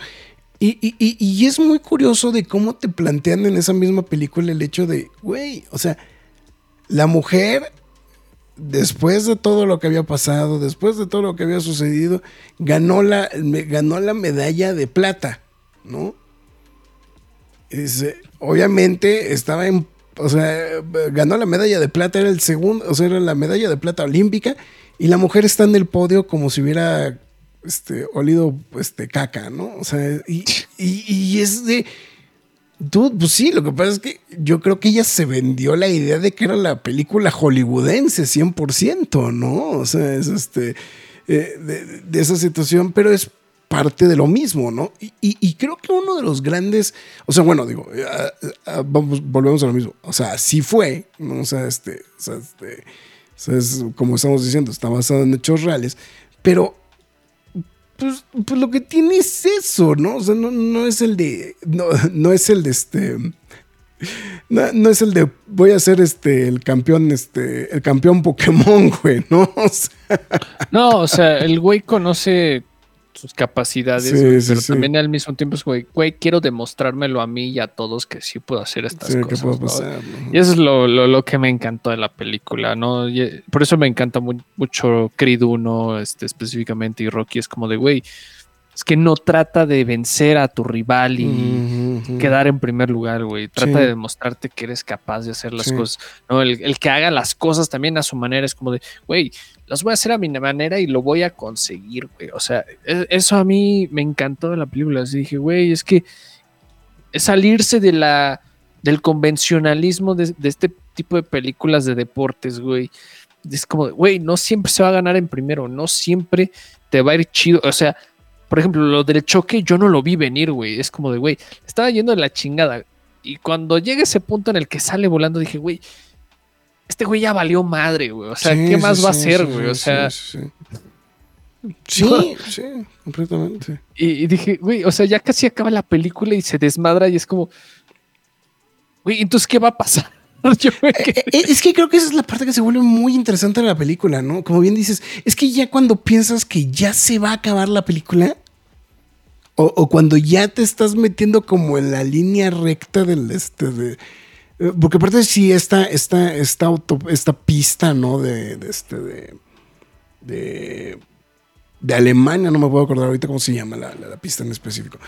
y, y- y- y es muy curioso de cómo te plantean en esa misma película el hecho de, güey, o sea, la mujer, después de todo lo que había pasado, después de todo lo que había sucedido, ganó la, ganó la medalla de plata, ¿no? Eh, obviamente estaba en, o sea, ganó la medalla de plata, era el segundo, o sea, era la medalla de plata olímpica, y la mujer está en el podio como si hubiera este, olido este, caca, ¿no? O sea, y, y- es de. Dude, pues sí, lo que pasa es que yo creo que ella se vendió la idea de que era la película hollywoodense 100%, ¿no? O sea, es este. eh, de, esa situación, pero es parte de lo mismo, ¿no? Y, y- y creo que uno de los grandes, o sea, bueno, digo, eh, ah, ah, vamos, volvemos a lo mismo, o sea, sí fue, ¿no? O sea, este, o sea, este, o sea, es como estamos diciendo, está basado en hechos reales, pero pues, pues lo que tiene es eso, ¿no? O sea, no, no es el de. No, no es el de este. No, no es el de voy a ser este el campeón, este, el campeón Pokémon, güey, ¿no? O sea, No, o sea, el güey conoce sus capacidades, Sí, güey, sí, pero sí. también al mismo tiempo es, güey, güey, quiero demostrármelo a mí y a todos que sí puedo hacer estas sí, ¿qué cosas. ¿no? pasar? no? Y eso es lo, lo- lo que me encantó de la película, ¿no? Y, eh, por eso me encanta mu- mucho Creed 1, este, específicamente, y Rocky es como de, güey, es que no trata de vencer a tu rival y quedar en primer lugar, güey. Trata Sí. de demostrarte que eres capaz de hacer las Sí. cosas. ¿no? El, el que haga las cosas también a su manera es como de, güey, las voy a hacer a mi manera y lo voy a conseguir, güey. O sea, e- eso a mí me encantó de la película. Así dije, güey, es que es salirse de la, del convencionalismo de, este tipo de películas de deportes, güey. Es como, güey, no siempre se va a ganar en primero, no siempre te va a ir chido. O sea, por ejemplo, lo del choque yo no lo vi venir, güey. Es como de, güey, estaba yendo de la chingada. Y cuando llega ese punto en el que sale volando, dije, güey, este güey ya valió madre, güey. O sea, Sí, ¿qué sí, más va a hacer, güey? O sea, sí, sí. Completamente. y, y dije, güey, o sea, ya casi acaba la película y se desmadra y es como, güey, entonces, ¿qué va a pasar? Quedé- Eh, Es que creo que esa es la parte que se vuelve muy interesante de la película, ¿no? Como bien dices, es que ya cuando piensas que ya se va a acabar la película, o, o cuando ya te estás metiendo como en la línea recta del este de. Eh, Porque aparte sí, esta, esta, esta, auto, esta pista, ¿no? De, de este, de, de. Alemania, no me puedo acordar ahorita cómo se llama la, la- la pista en específico.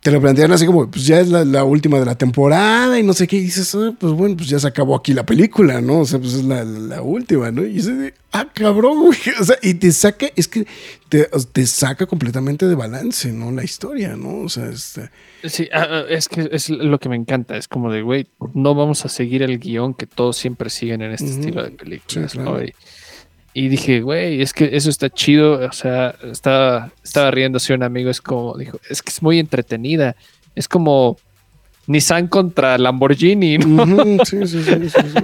Te lo plantean así como, pues ya es la, la última de la temporada y no sé qué. Y dices, "Ah, pues bueno, pues ya se acabó aquí la película, ¿no? O sea, pues es la, la última, ¿no? Y dices, ah, cabrón, güey. O sea, y te saca, es que te, te saca completamente de balance, ¿no? La historia, ¿no? O sea, este, Sí, ah, ah, es que es lo que me encanta. Es como de, güey, no vamos a seguir el guion que todos siempre siguen en este estilo de películas, Sí, ¿no? Y, y dije, güey, es que eso está chido. O sea, estaba, estaba riéndose un amigo. Es como, dijo, es que es muy entretenida. Es como Nissan contra Lamborghini, ¿no? sí, sí,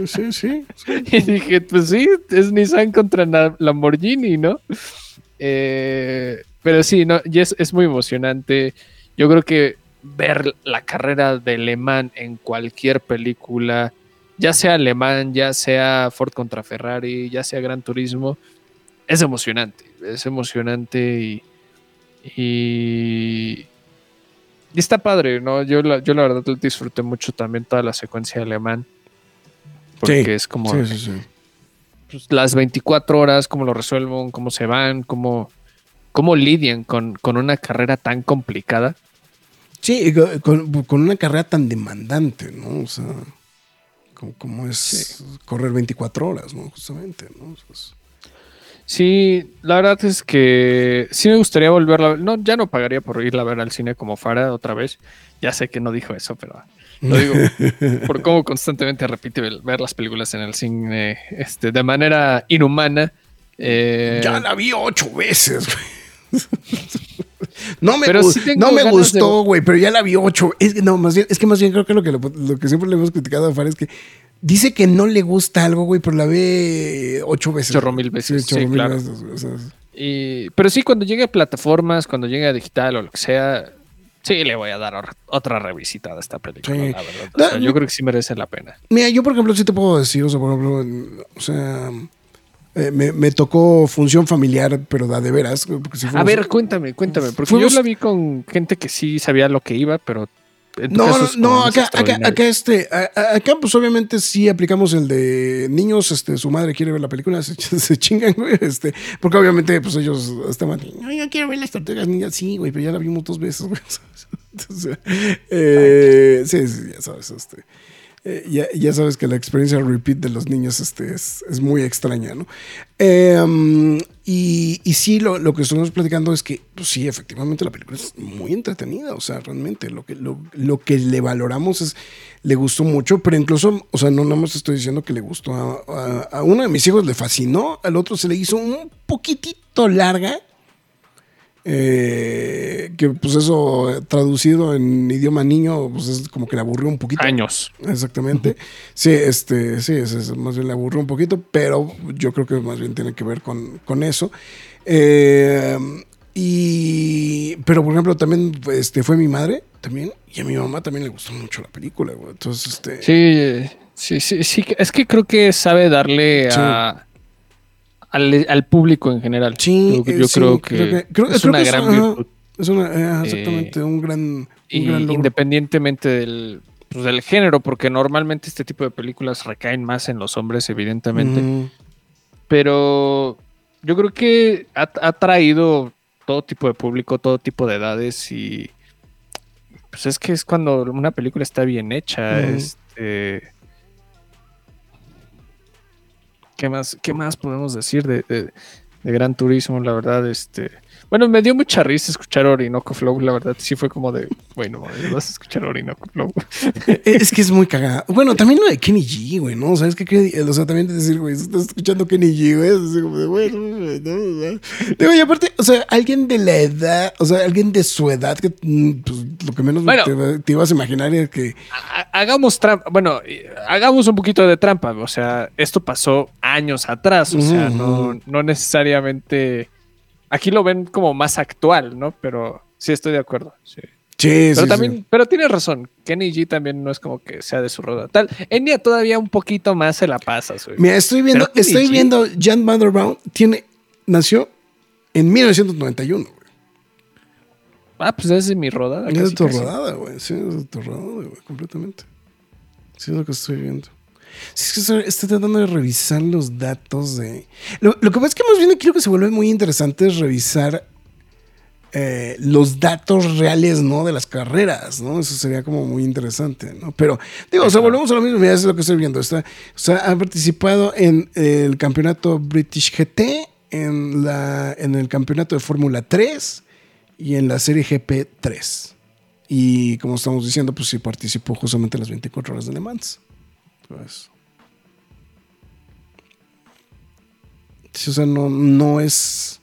sí, sí, Y dije, pues sí, es Nissan contra Lamborghini, ¿no? Eh, pero sí, no, y es, es muy emocionante. Yo creo que ver la carrera de Le Mans en cualquier película ya sea Le Mans, ya sea Ford contra Ferrari, ya sea Gran Turismo, es emocionante. Es emocionante y. y y está padre, ¿no? Yo la, yo la verdad disfruté mucho también toda la secuencia de Le Mans. Porque Sí, es como Sí, sí, sí. pues, las 24 horas, cómo lo resuelven, cómo se van, cómo, cómo lidian con, con una carrera tan complicada. Sí, con, con una carrera tan demandante, ¿no? O sea, como, como es correr 24 horas, ¿no? Justamente, ¿no? Sí, la verdad es que sí me gustaría volverla a ver. No, ya no pagaría por irla a ver al cine como Fara otra vez. Ya sé que no dijo eso, pero lo digo por cómo constantemente repite ver ver las películas en el cine este, de manera inhumana. Eh, Ya la vi ocho veces, güey. No me, sí no me gustó, güey, pero ya la vi ocho. Es que no, más bien, es que más bien creo que lo que, lo, lo que siempre le hemos criticado a Far es que dice que no le gusta algo, güey, pero la ve ocho veces. Chorro mil veces, Sí, chorro sí, mil claro. veces, güey, o sea, Y, pero sí, cuando llegue a plataformas, cuando llegue a digital o lo que sea, sí le voy a dar otra revisitada a esta película, Sí. la verdad. O sea, yo creo que sí merece la pena. Mira, yo por ejemplo sí te puedo decir, o sea, por ejemplo, o sea, eh, me, me tocó función familiar, pero da de veras. si A ver, cuéntame, cuéntame, porque Fuimos- yo la vi con gente que sí sabía lo que iba, pero... No, no, acá, acá, acá, este, acá pues obviamente sí aplicamos el de niños, este, su madre quiere ver la película, se, se chingan, güey, este, porque obviamente pues ellos estaban, no, yo quiero ver las tortugas niñas, sí, güey, pero ya la vimos dos veces, güey. Entonces, eh, sí, sí, ya sabes, este, eh, ya, ya sabes que la experiencia repeat de los niños este, es, es muy extraña, ¿no? Um, y, y sí, lo, lo que estuvimos platicando es que, pues sí, efectivamente la película es muy entretenida, o sea, realmente lo que, lo, lo que le valoramos es, le gustó mucho, pero incluso, o sea, no nada más estoy diciendo que le gustó a- a uno de mis hijos, le fascinó, al otro se le hizo un poquitito larga. Eh, que pues eso eh, traducido en idioma niño pues es como que le aburrió un poquito Años. Exactamente. Sí, este, sí, es, es- más bien le aburrió un poquito, pero yo creo que más bien tiene que ver con, con eso. Eh, y, pero por ejemplo, también este, fue mi madre, también, y a mi mamá también le gustó mucho la película, güey. Entonces, este. Sí, sí, sí, sí, es que creo que sabe darle Sí. a... Al, al público en general. Sí, yo, eh, yo sí, creo, que creo- es creo una que gran virtud. Es una, eh, exactamente, un gran, un Y gran logro. independientemente del, pues, del género, porque normalmente este tipo de películas recaen más en los hombres, evidentemente. Pero yo creo que ha, ha traído todo tipo de público, todo tipo de edades y pues es que es cuando una película está bien hecha, este ¿Qué más, qué más podemos decir de, de- Gran Turismo? La verdad, este. Bueno, me dio mucha risa escuchar Orinoco Flow, la verdad, sí fue como de, bueno, vas a escuchar Orinoco Flow. Es que es muy cagada. Bueno, también lo de Kenny G, güey, ¿no? O sea, es que, o sea, también decir, güey, estás escuchando Kenny G, güey, es así como de, bueno, güey, no, no. Digo, y aparte, o sea, alguien de la edad, o sea, alguien de su edad, que mm, pues, lo que menos Bueno. te, te ibas a imaginar es que, Ha- Hagamos trampa, bueno, hagamos un poquito de trampa, o sea, esto pasó años atrás, o sea, no, no necesariamente. Aquí lo ven como más actual, ¿no? Pero sí estoy de acuerdo. Sí. sí, Pero sí, también, sí. pero tienes razón. Kenny G también no es como que sea de su roda. Tal, Enya todavía un poquito más se la pasa, güey. Mira, estoy viendo, Pero estoy G- viendo Jan Brown, tiene, nació en 1991, güey. Ah, pues es de mi rodada. Es de tu casi. rodada, güey. Sí, es de tu rodada, güey, completamente. Sí, es lo que estoy viendo. Sí, es que estoy, estoy tratando de revisar los datos de. Lo, lo que pasa es que más bien aquí lo que se vuelve muy interesante es revisar eh, los datos reales, ¿no? De las carreras, ¿no? Eso sería como muy interesante, ¿no? Pero, digo, o sea, volvemos a lo mismo. Mira, eso es lo que estoy viendo. Está, o sea, ha participado en el campeonato British GT, en, la, en el campeonato de Fórmula 3 y en la serie GP3. Y como estamos diciendo, pues sí participó justamente en las 24 horas de Le Mans. O sea, no, no es.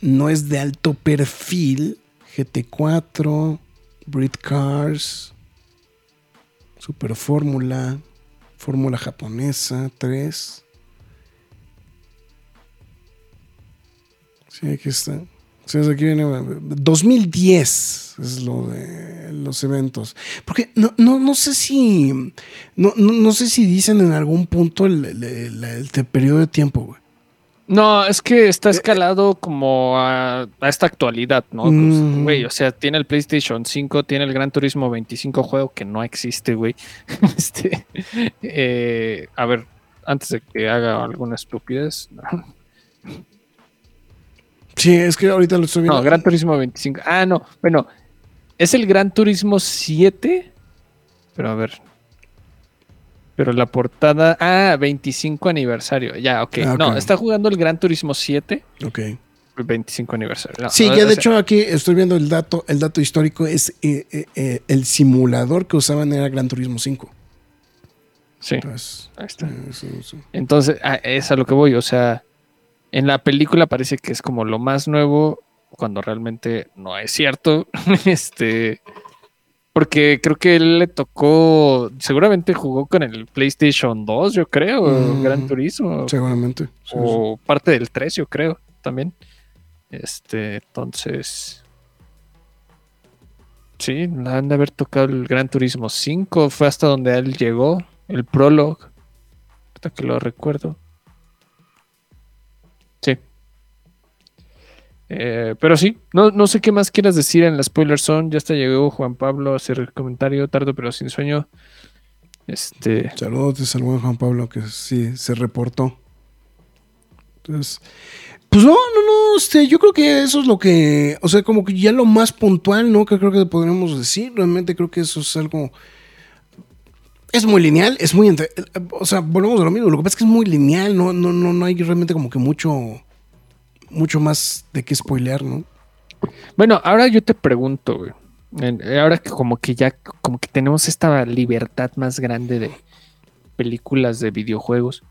No es de alto perfil. GT4, Brit Cars, Super Fórmula, Fórmula Japonesa 3. Sí, aquí está. Sí, aquí viene 2010 es lo de los eventos. Porque no, no, no sé si no, no, sé si dicen en algún punto el, el- el- el periodo de tiempo, güey. No, es que está escalado como a, a esta actualidad, ¿no? Pues, Mm. Güey, o sea, tiene el PlayStation 5, tiene el Gran Turismo 25 juego que no existe, güey. este, eh, a ver, antes de que haga alguna estupidez. Sí, es que ahorita lo estoy viendo. No, Gran Turismo 25. Ah, no, bueno, es el Gran Turismo 7, pero a ver. Pero la portada. Ah, 25 aniversario. Ya, ok. Ah, ok. No, está jugando el Gran Turismo 7, Ok. el 25 aniversario. No, Sí, o ya de hecho aquí estoy viendo el dato, el dato histórico es eh, eh, eh, el simulador que usaban era Gran Turismo 5. Sí, Entonces, ahí está. eso- eso. Entonces, ah, es a lo que voy. O sea, en la película parece que es como lo más nuevo, cuando realmente no es cierto. este. Porque creo que él le tocó. Seguramente jugó con el PlayStation 2, yo creo. Mm, Gran Turismo. seguramente. sí, sí. o parte del 3, yo creo, también. Este, entonces. Sí, han de haber tocado el Gran Turismo 5, fue hasta donde él llegó, el Prologue. Hasta que lo recuerdo. Eh, pero sí, no, no sé qué más quieras decir en la spoiler zone. Ya hasta llegó Juan Pablo a hacer el comentario tarde pero sin sueño. Este. Saludos al buen Juan Pablo que sí se reportó. Entonces, pues no, no, no, este, yo creo que eso es lo que, o sea, como que ya lo más puntual, ¿no? Que creo que podríamos decir, realmente creo que eso es algo, es muy lineal, es muy, o sea, volvemos a lo mismo, lo que pasa es que es muy lineal, no, no, no, no hay realmente como que mucho, mucho más de qué spoilear, ¿no? Bueno, ahora yo te pregunto, güey. en- Ahora que como que ya, como que tenemos esta libertad más grande de películas de videojuegos.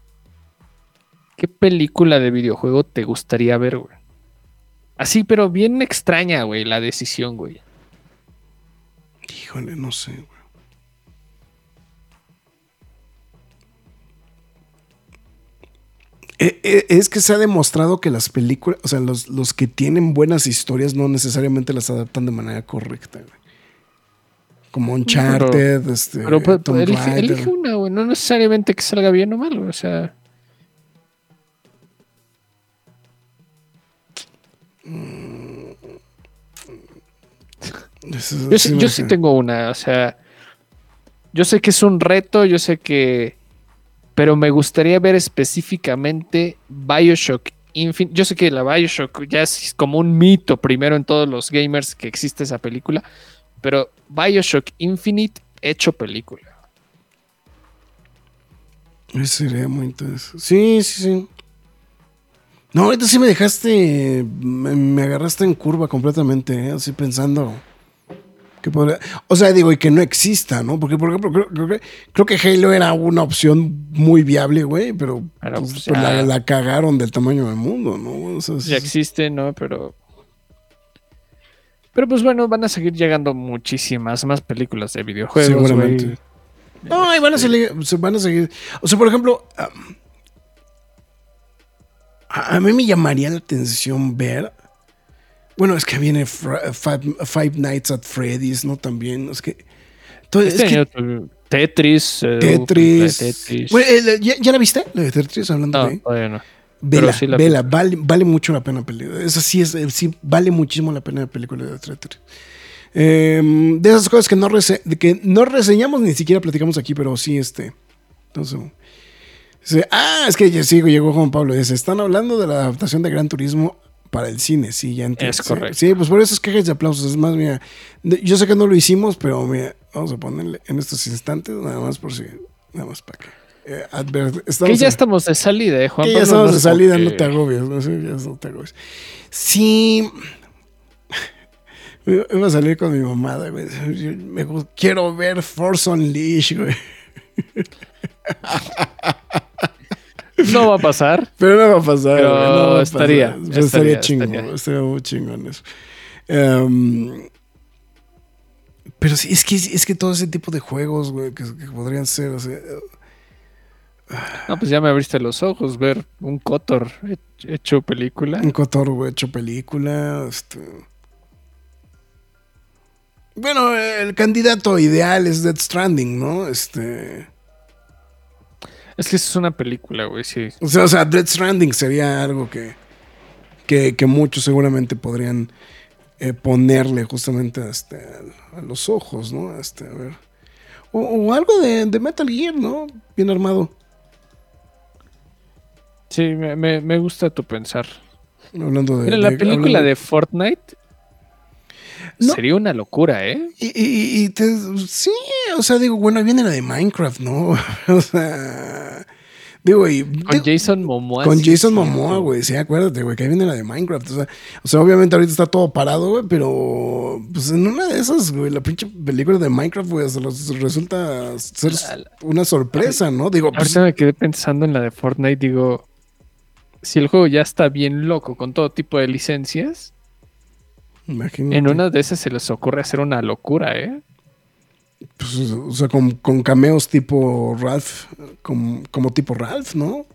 ¿Qué película de videojuego te gustaría ver, güey? Así, pero bien extraña, güey, la decisión, güey. Híjole, no sé, güey. Es que se ha demostrado que las películas, o sea, los, los que tienen buenas historias no necesariamente las adaptan de manera correcta, güey. Como Uncharted, este, Pero pues, Tomb elige, una, güey. No necesariamente que salga bien o mal, güey. O sea, Eso yo, sí, yo sí tengo una. O sea, yo sé que es un reto, yo sé que. Pero me gustaría ver específicamente Bioshock Infinite. Yo sé que la Bioshock ya es como un mito primero en todos los gamers que existe esa película, pero Bioshock Infinite hecho película. Eso sería muy interesante. Sí, sí, sí. No, ahorita sí me dejaste, me, agarraste en curva completamente, ¿eh? así pensando que podría, o sea, digo, y que no exista, ¿no? Porque, por ejemplo, creo, creo que, creo que Halo era una opción muy viable, güey, pero, Pero, pues, pues, pues, la, cagaron del tamaño del mundo, ¿no? O sea, Ya existe, ¿no? Pero. Pero pues bueno, van a seguir llegando muchísimas más películas de videojuegos. Seguramente. No, y van a, seguir, se van a seguir. O sea, por ejemplo, um, a, a mí me llamaría la atención ver. Bueno, es que viene Fra- Five, Five Nights at Freddy's, ¿no? También. Es que. todo- es que Tetris. eh, Tetris. Bueno, ¿ya, ya la viste? La de Tetris, hablando no, de. todavía no. Vela, sí vela, vale, vale mucho la pena la película. Esa sí es, eh, sí, vale muchísimo la pena la película de Tetris. Eh, de esas cosas que no, rese- que no reseñamos ni siquiera platicamos aquí, pero sí, este. Entonces. sí, ah, es que sigo, llegó Juan Pablo. Dice: Están hablando de la adaptación de Gran Turismo para el cine. Sí, ya entiendo. Es correcto. Sí, pues por eso es quejas y aplausos. Es más, mira, de- yo sé que no lo hicimos, pero mira, vamos a ponerle en estos instantes, nada más por si. Nada más para que. eh, Que ya estamos de salida, ¿eh, Juan que ya estamos de salida, no te agobies. No, sé, ya no te agobies. Sí. Me Iba a salir con mi mamada, güey. Me gu- quiero ver Force Unleashed, güey. No va a pasar. Pero no va a pasar, Pero no va a estaría, pasar. Pero estaría, estaría, chingón, estaría. estaría muy chingón eso. Em, pero sí, es que, es que todo ese tipo de juegos, güey, que, que podrían ser, o sea, No, pues ya me abriste los ojos ver un Cotor he- hecho película. Un Cotor, güey, hecho película. Este... Bueno, el candidato ideal es Dead Stranding, ¿no? Este. Es que es una película, güey, sí. O sea, o sea, Dead Stranding sería algo que. que, que muchos seguramente podrían eh, ponerle justamente este, a, los ojos, ¿no? Este, a ver. O, o algo de, de Metal Gear, ¿no? Bien armado. Sí, me, me- me gusta tu pensar. Hablando de. Mira, la de- película hablando- de Fortnite No. sería una locura, ¿eh? Y, y- y te- sí, o sea, digo, bueno, ahí viene la de Minecraft, ¿no? o sea, digo, y, Con digo, Jason Momoa. con sí, Jason Momoa, güey, sí, acuérdate, güey, que ahí viene la de Minecraft, o sea, o sea, obviamente ahorita está todo parado, güey, pero pues en una de esas, güey, la pinche película de Minecraft, güey, se los- resulta ser una sorpresa, ¿no? Digo, pues, Ahorita me quedé pensando en la de Fortnite, digo, si el juego ya está bien loco con todo tipo de licencias, imagínate, en una de esas se les ocurre hacer una locura, ¿eh? pues, o sea, con, con cameos tipo Ralph, como, como tipo Ralph, ¿no?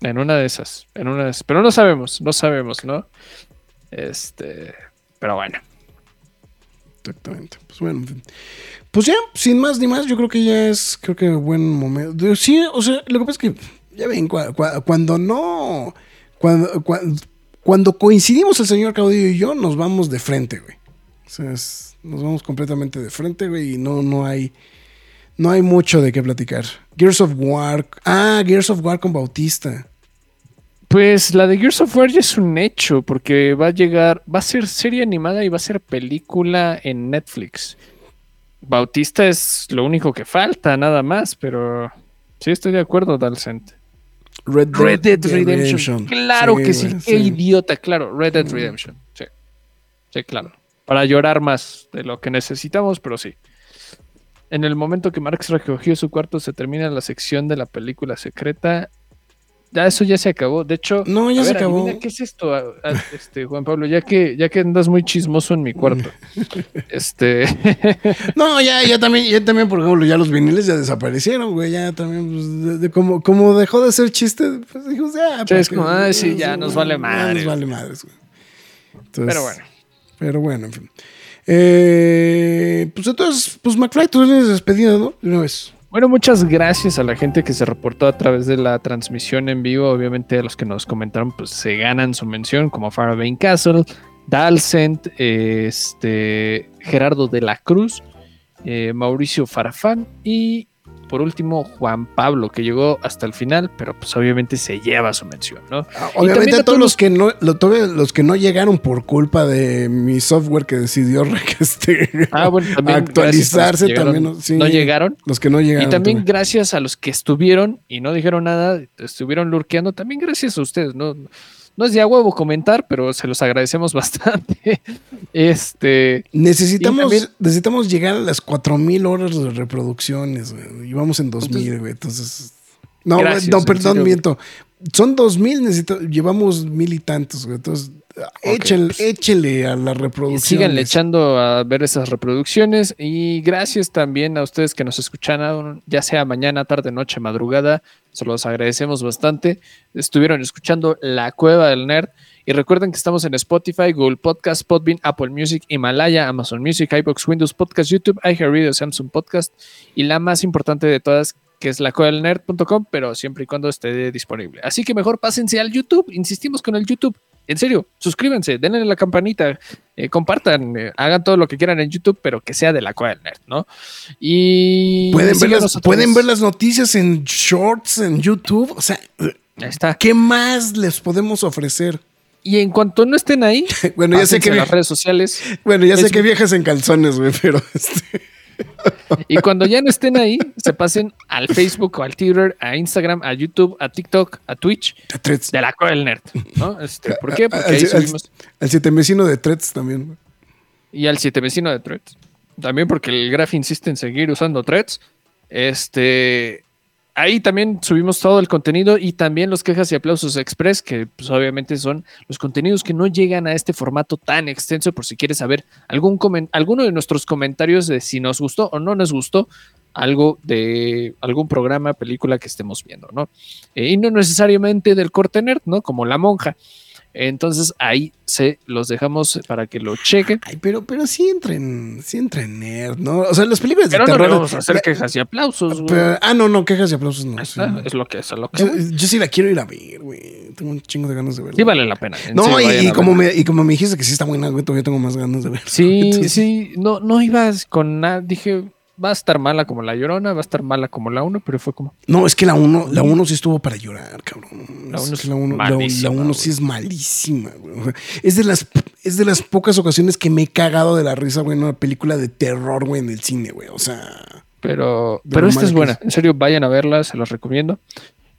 En una de esas, en una de esas. Pero no sabemos, no sabemos, ¿no? Este, pero bueno. Exactamente. Pues bueno. Pues ya, sin más ni más, yo creo que ya es, creo que buen momento. Sí, o sea, lo que pasa es que, ya ven, cua- cua- cuando no, cuando, cuando, cuando coincidimos el señor Caudillo y yo, nos vamos de frente, güey. O sea, nos vamos completamente de frente, güey, y no, no hay, no hay mucho de qué platicar. Gears of War, ah, Gears of War con Bautista. Pues la de Gears of War ya es un hecho, porque va a llegar, va a ser serie animada y va a ser película en Netflix. Bautista es lo único que falta, nada más, pero sí estoy de acuerdo, Dalcent. Red, Red Dead Redemption. Claro que sí, qué idiota, claro. Red Dead Redemption. Sí. Sí, claro. Para llorar más de lo que necesitamos, pero sí. En el momento que Marx recogió su cuarto, se termina la sección de la película secreta. Ya eso ya se acabó. De hecho, No, ya a se ver, acabó. adivina ¿Qué es esto, a- a- este, Juan Pablo? Ya que, ya que andas muy chismoso en mi cuarto. este. No, ya, ya también, ya también, por ejemplo, ya los viniles ya desaparecieron, güey. Ya también, pues, de, de como, como dejó de ser chiste, pues dijimos, ya. ¿para es qué? como, ay, sí, ya nos vale Ya madre, nos vale madres, güey. Entonces, Pero bueno. Pero bueno, en fin. Eh, pues entonces, pues McFly, tú eres despedida, ¿no? De una vez. Bueno, muchas gracias a la gente que se reportó a través de la transmisión en vivo. Obviamente, a los que nos comentaron, pues se ganan su mención, como Farabane Castle, Dalcent, este, Gerardo de la Cruz, eh, Mauricio Farfán y por último, Juan Pablo, que llegó hasta el final, pero pues obviamente se lleva su mención, ¿no? Ah, obviamente a todos los que no, los que no llegaron por culpa de mi software que decidió este, ah, actualizarse también. no llegaron. Los que no llegaron. Y también, gracias a los que estuvieron y no dijeron nada, estuvieron lurqueando, también gracias a ustedes, ¿no? No es de a huevo comentar, pero se los agradecemos bastante. Este. Necesitamos, necesitamos llegar a las 4000 horas de reproducciones, güey. Y vamos en 2000, güey. Entonces. No, no, perdón, miento. Son 2000, necesito, llevamos mil y tantos, güey. Entonces, pues, échele, a la reproducción. Síganle echando a ver esas reproducciones. Y gracias también a ustedes que nos escuchan, ya sea mañana, tarde, noche, madrugada. Se los agradecemos bastante. Estuvieron escuchando La Cueva del Nerd. Y recuerden que estamos en Spotify, Google Podcast, Podbean, Apple Music, Himalaya, Amazon Music, iBox, Windows Podcast, YouTube, iHeartRadio, Samsung Podcast y la más importante de todas, que es la nerd.com, pero siempre y cuando esté disponible. Así que mejor pásense al YouTube. Insistimos con el YouTube. En serio, suscríbanse, denle la campanita, eh, compartan, eh, hagan todo lo que quieran en YouTube, pero que sea de la Cueva del Nerd, ¿no? Y pueden ver, las, pueden ver las noticias en shorts en YouTube. O sea, está. ¿qué más les podemos ofrecer? Y en cuanto no estén ahí, bueno, ya sé que en las redes sociales. Bueno, ya sé que viajas en calzones, güey, pero este. Y cuando ya no estén ahí, se pasen al Facebook o al Twitter, a Instagram, a YouTube, a TikTok, a Twitch. de la del Nerd. ¿no? Este, ¿Por qué? Porque ahí subimos. Al siete vecino de Threads también. Y al siete vecino de Threads. También porque el Graph insiste en seguir usando Threads. Este ahí también subimos todo el contenido y también los quejas y aplausos express, que pues, obviamente son los contenidos que no llegan a este formato tan extenso, por si quieres saber algún alguno de nuestros comentarios de si nos gustó o no nos gustó algo de algún programa, película que estemos viendo, ¿no? Eh, y no necesariamente del corte nerd, ¿no? Como La Monja. Entonces ahí se los dejamos para que lo chequen. Ay, pero, pero sí entren, sí entren nerd, ¿no? O sea, las películas de terror. No vamos a hacer quejas y aplausos, güey. ah, no, no, quejas y aplausos no. Es lo que es, lo que yo, yo, sí la quiero ir a ver, güey. Tengo un chingo de ganas de verla. Sí vale la pena. No, y, como me, y como me dijiste que sí está buena, güey, todavía tengo más ganas de ver. Sí, sí. No, no ibas con nada. Dije, va a estar mala como la llorona, va a estar mala como la 1, pero fue como. No, es que la 1 la uno sí estuvo para llorar, cabrón. La 1 es la 1 la, uno sí es malísima, güey. es de las es de las pocas ocasiones que me he cagado de la risa, güey, en una película de terror, güey, en el cine, güey. O sea. Pero, pero esta es buena. En serio, vayan a verla, se los recomiendo.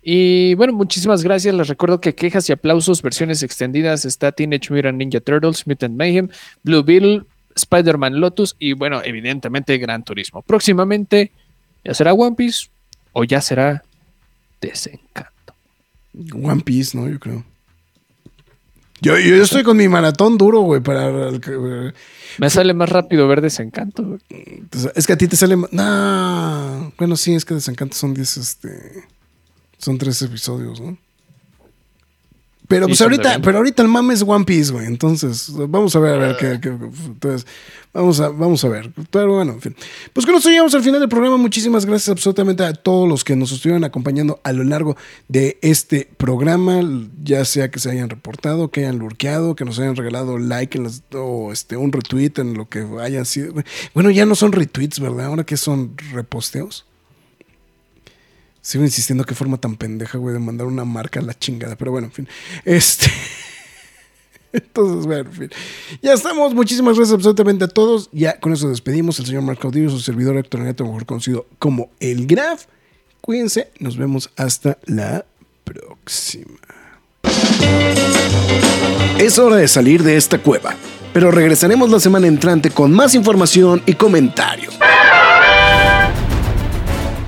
Y bueno, muchísimas gracias. Les recuerdo que quejas y aplausos, versiones extendidas, está Teenage Mutant Ninja Turtles, Mutant Mayhem, Blue Beetle, Spider-Man Lotus y bueno, evidentemente Gran Turismo. Próximamente ya será One Piece o ya será Desencanto. One Piece, ¿no? Yo creo. Yo, yo estoy con mi maratón duro, güey, para... Me sale más rápido ver Desencanto. Es que a ti te sale... No. Bueno, sí, es que Desencanto son 10, este... Son 3 episodios, ¿no? Pero pues ahorita, pero ahorita el mame es One Piece, güey. Entonces, vamos a ver, a ver qué, entonces, vamos a, vamos a ver. Pero bueno, en fin. Pues con esto llegamos al final del programa. Muchísimas gracias absolutamente a todos los que nos estuvieron acompañando a lo largo de este programa. Ya sea que se hayan reportado, que hayan lurkeado, que nos hayan regalado like en o este, un retweet en lo que hayan sido. Bueno, ya no son retweets, ¿verdad? Ahora que son reposteos. Sigo insistiendo qué forma tan pendeja, güey, de mandar una marca a la chingada. Pero bueno, en fin. Este. Entonces, bueno, en fin. Ya estamos. Muchísimas gracias absolutamente a todos. Ya con eso despedimos. El señor Marco Caudillo, su servidor Héctor mejor conocido como El Graf. Cuídense. Nos vemos hasta la próxima. Es hora de salir de esta cueva. Pero regresaremos la semana entrante con más información y comentarios.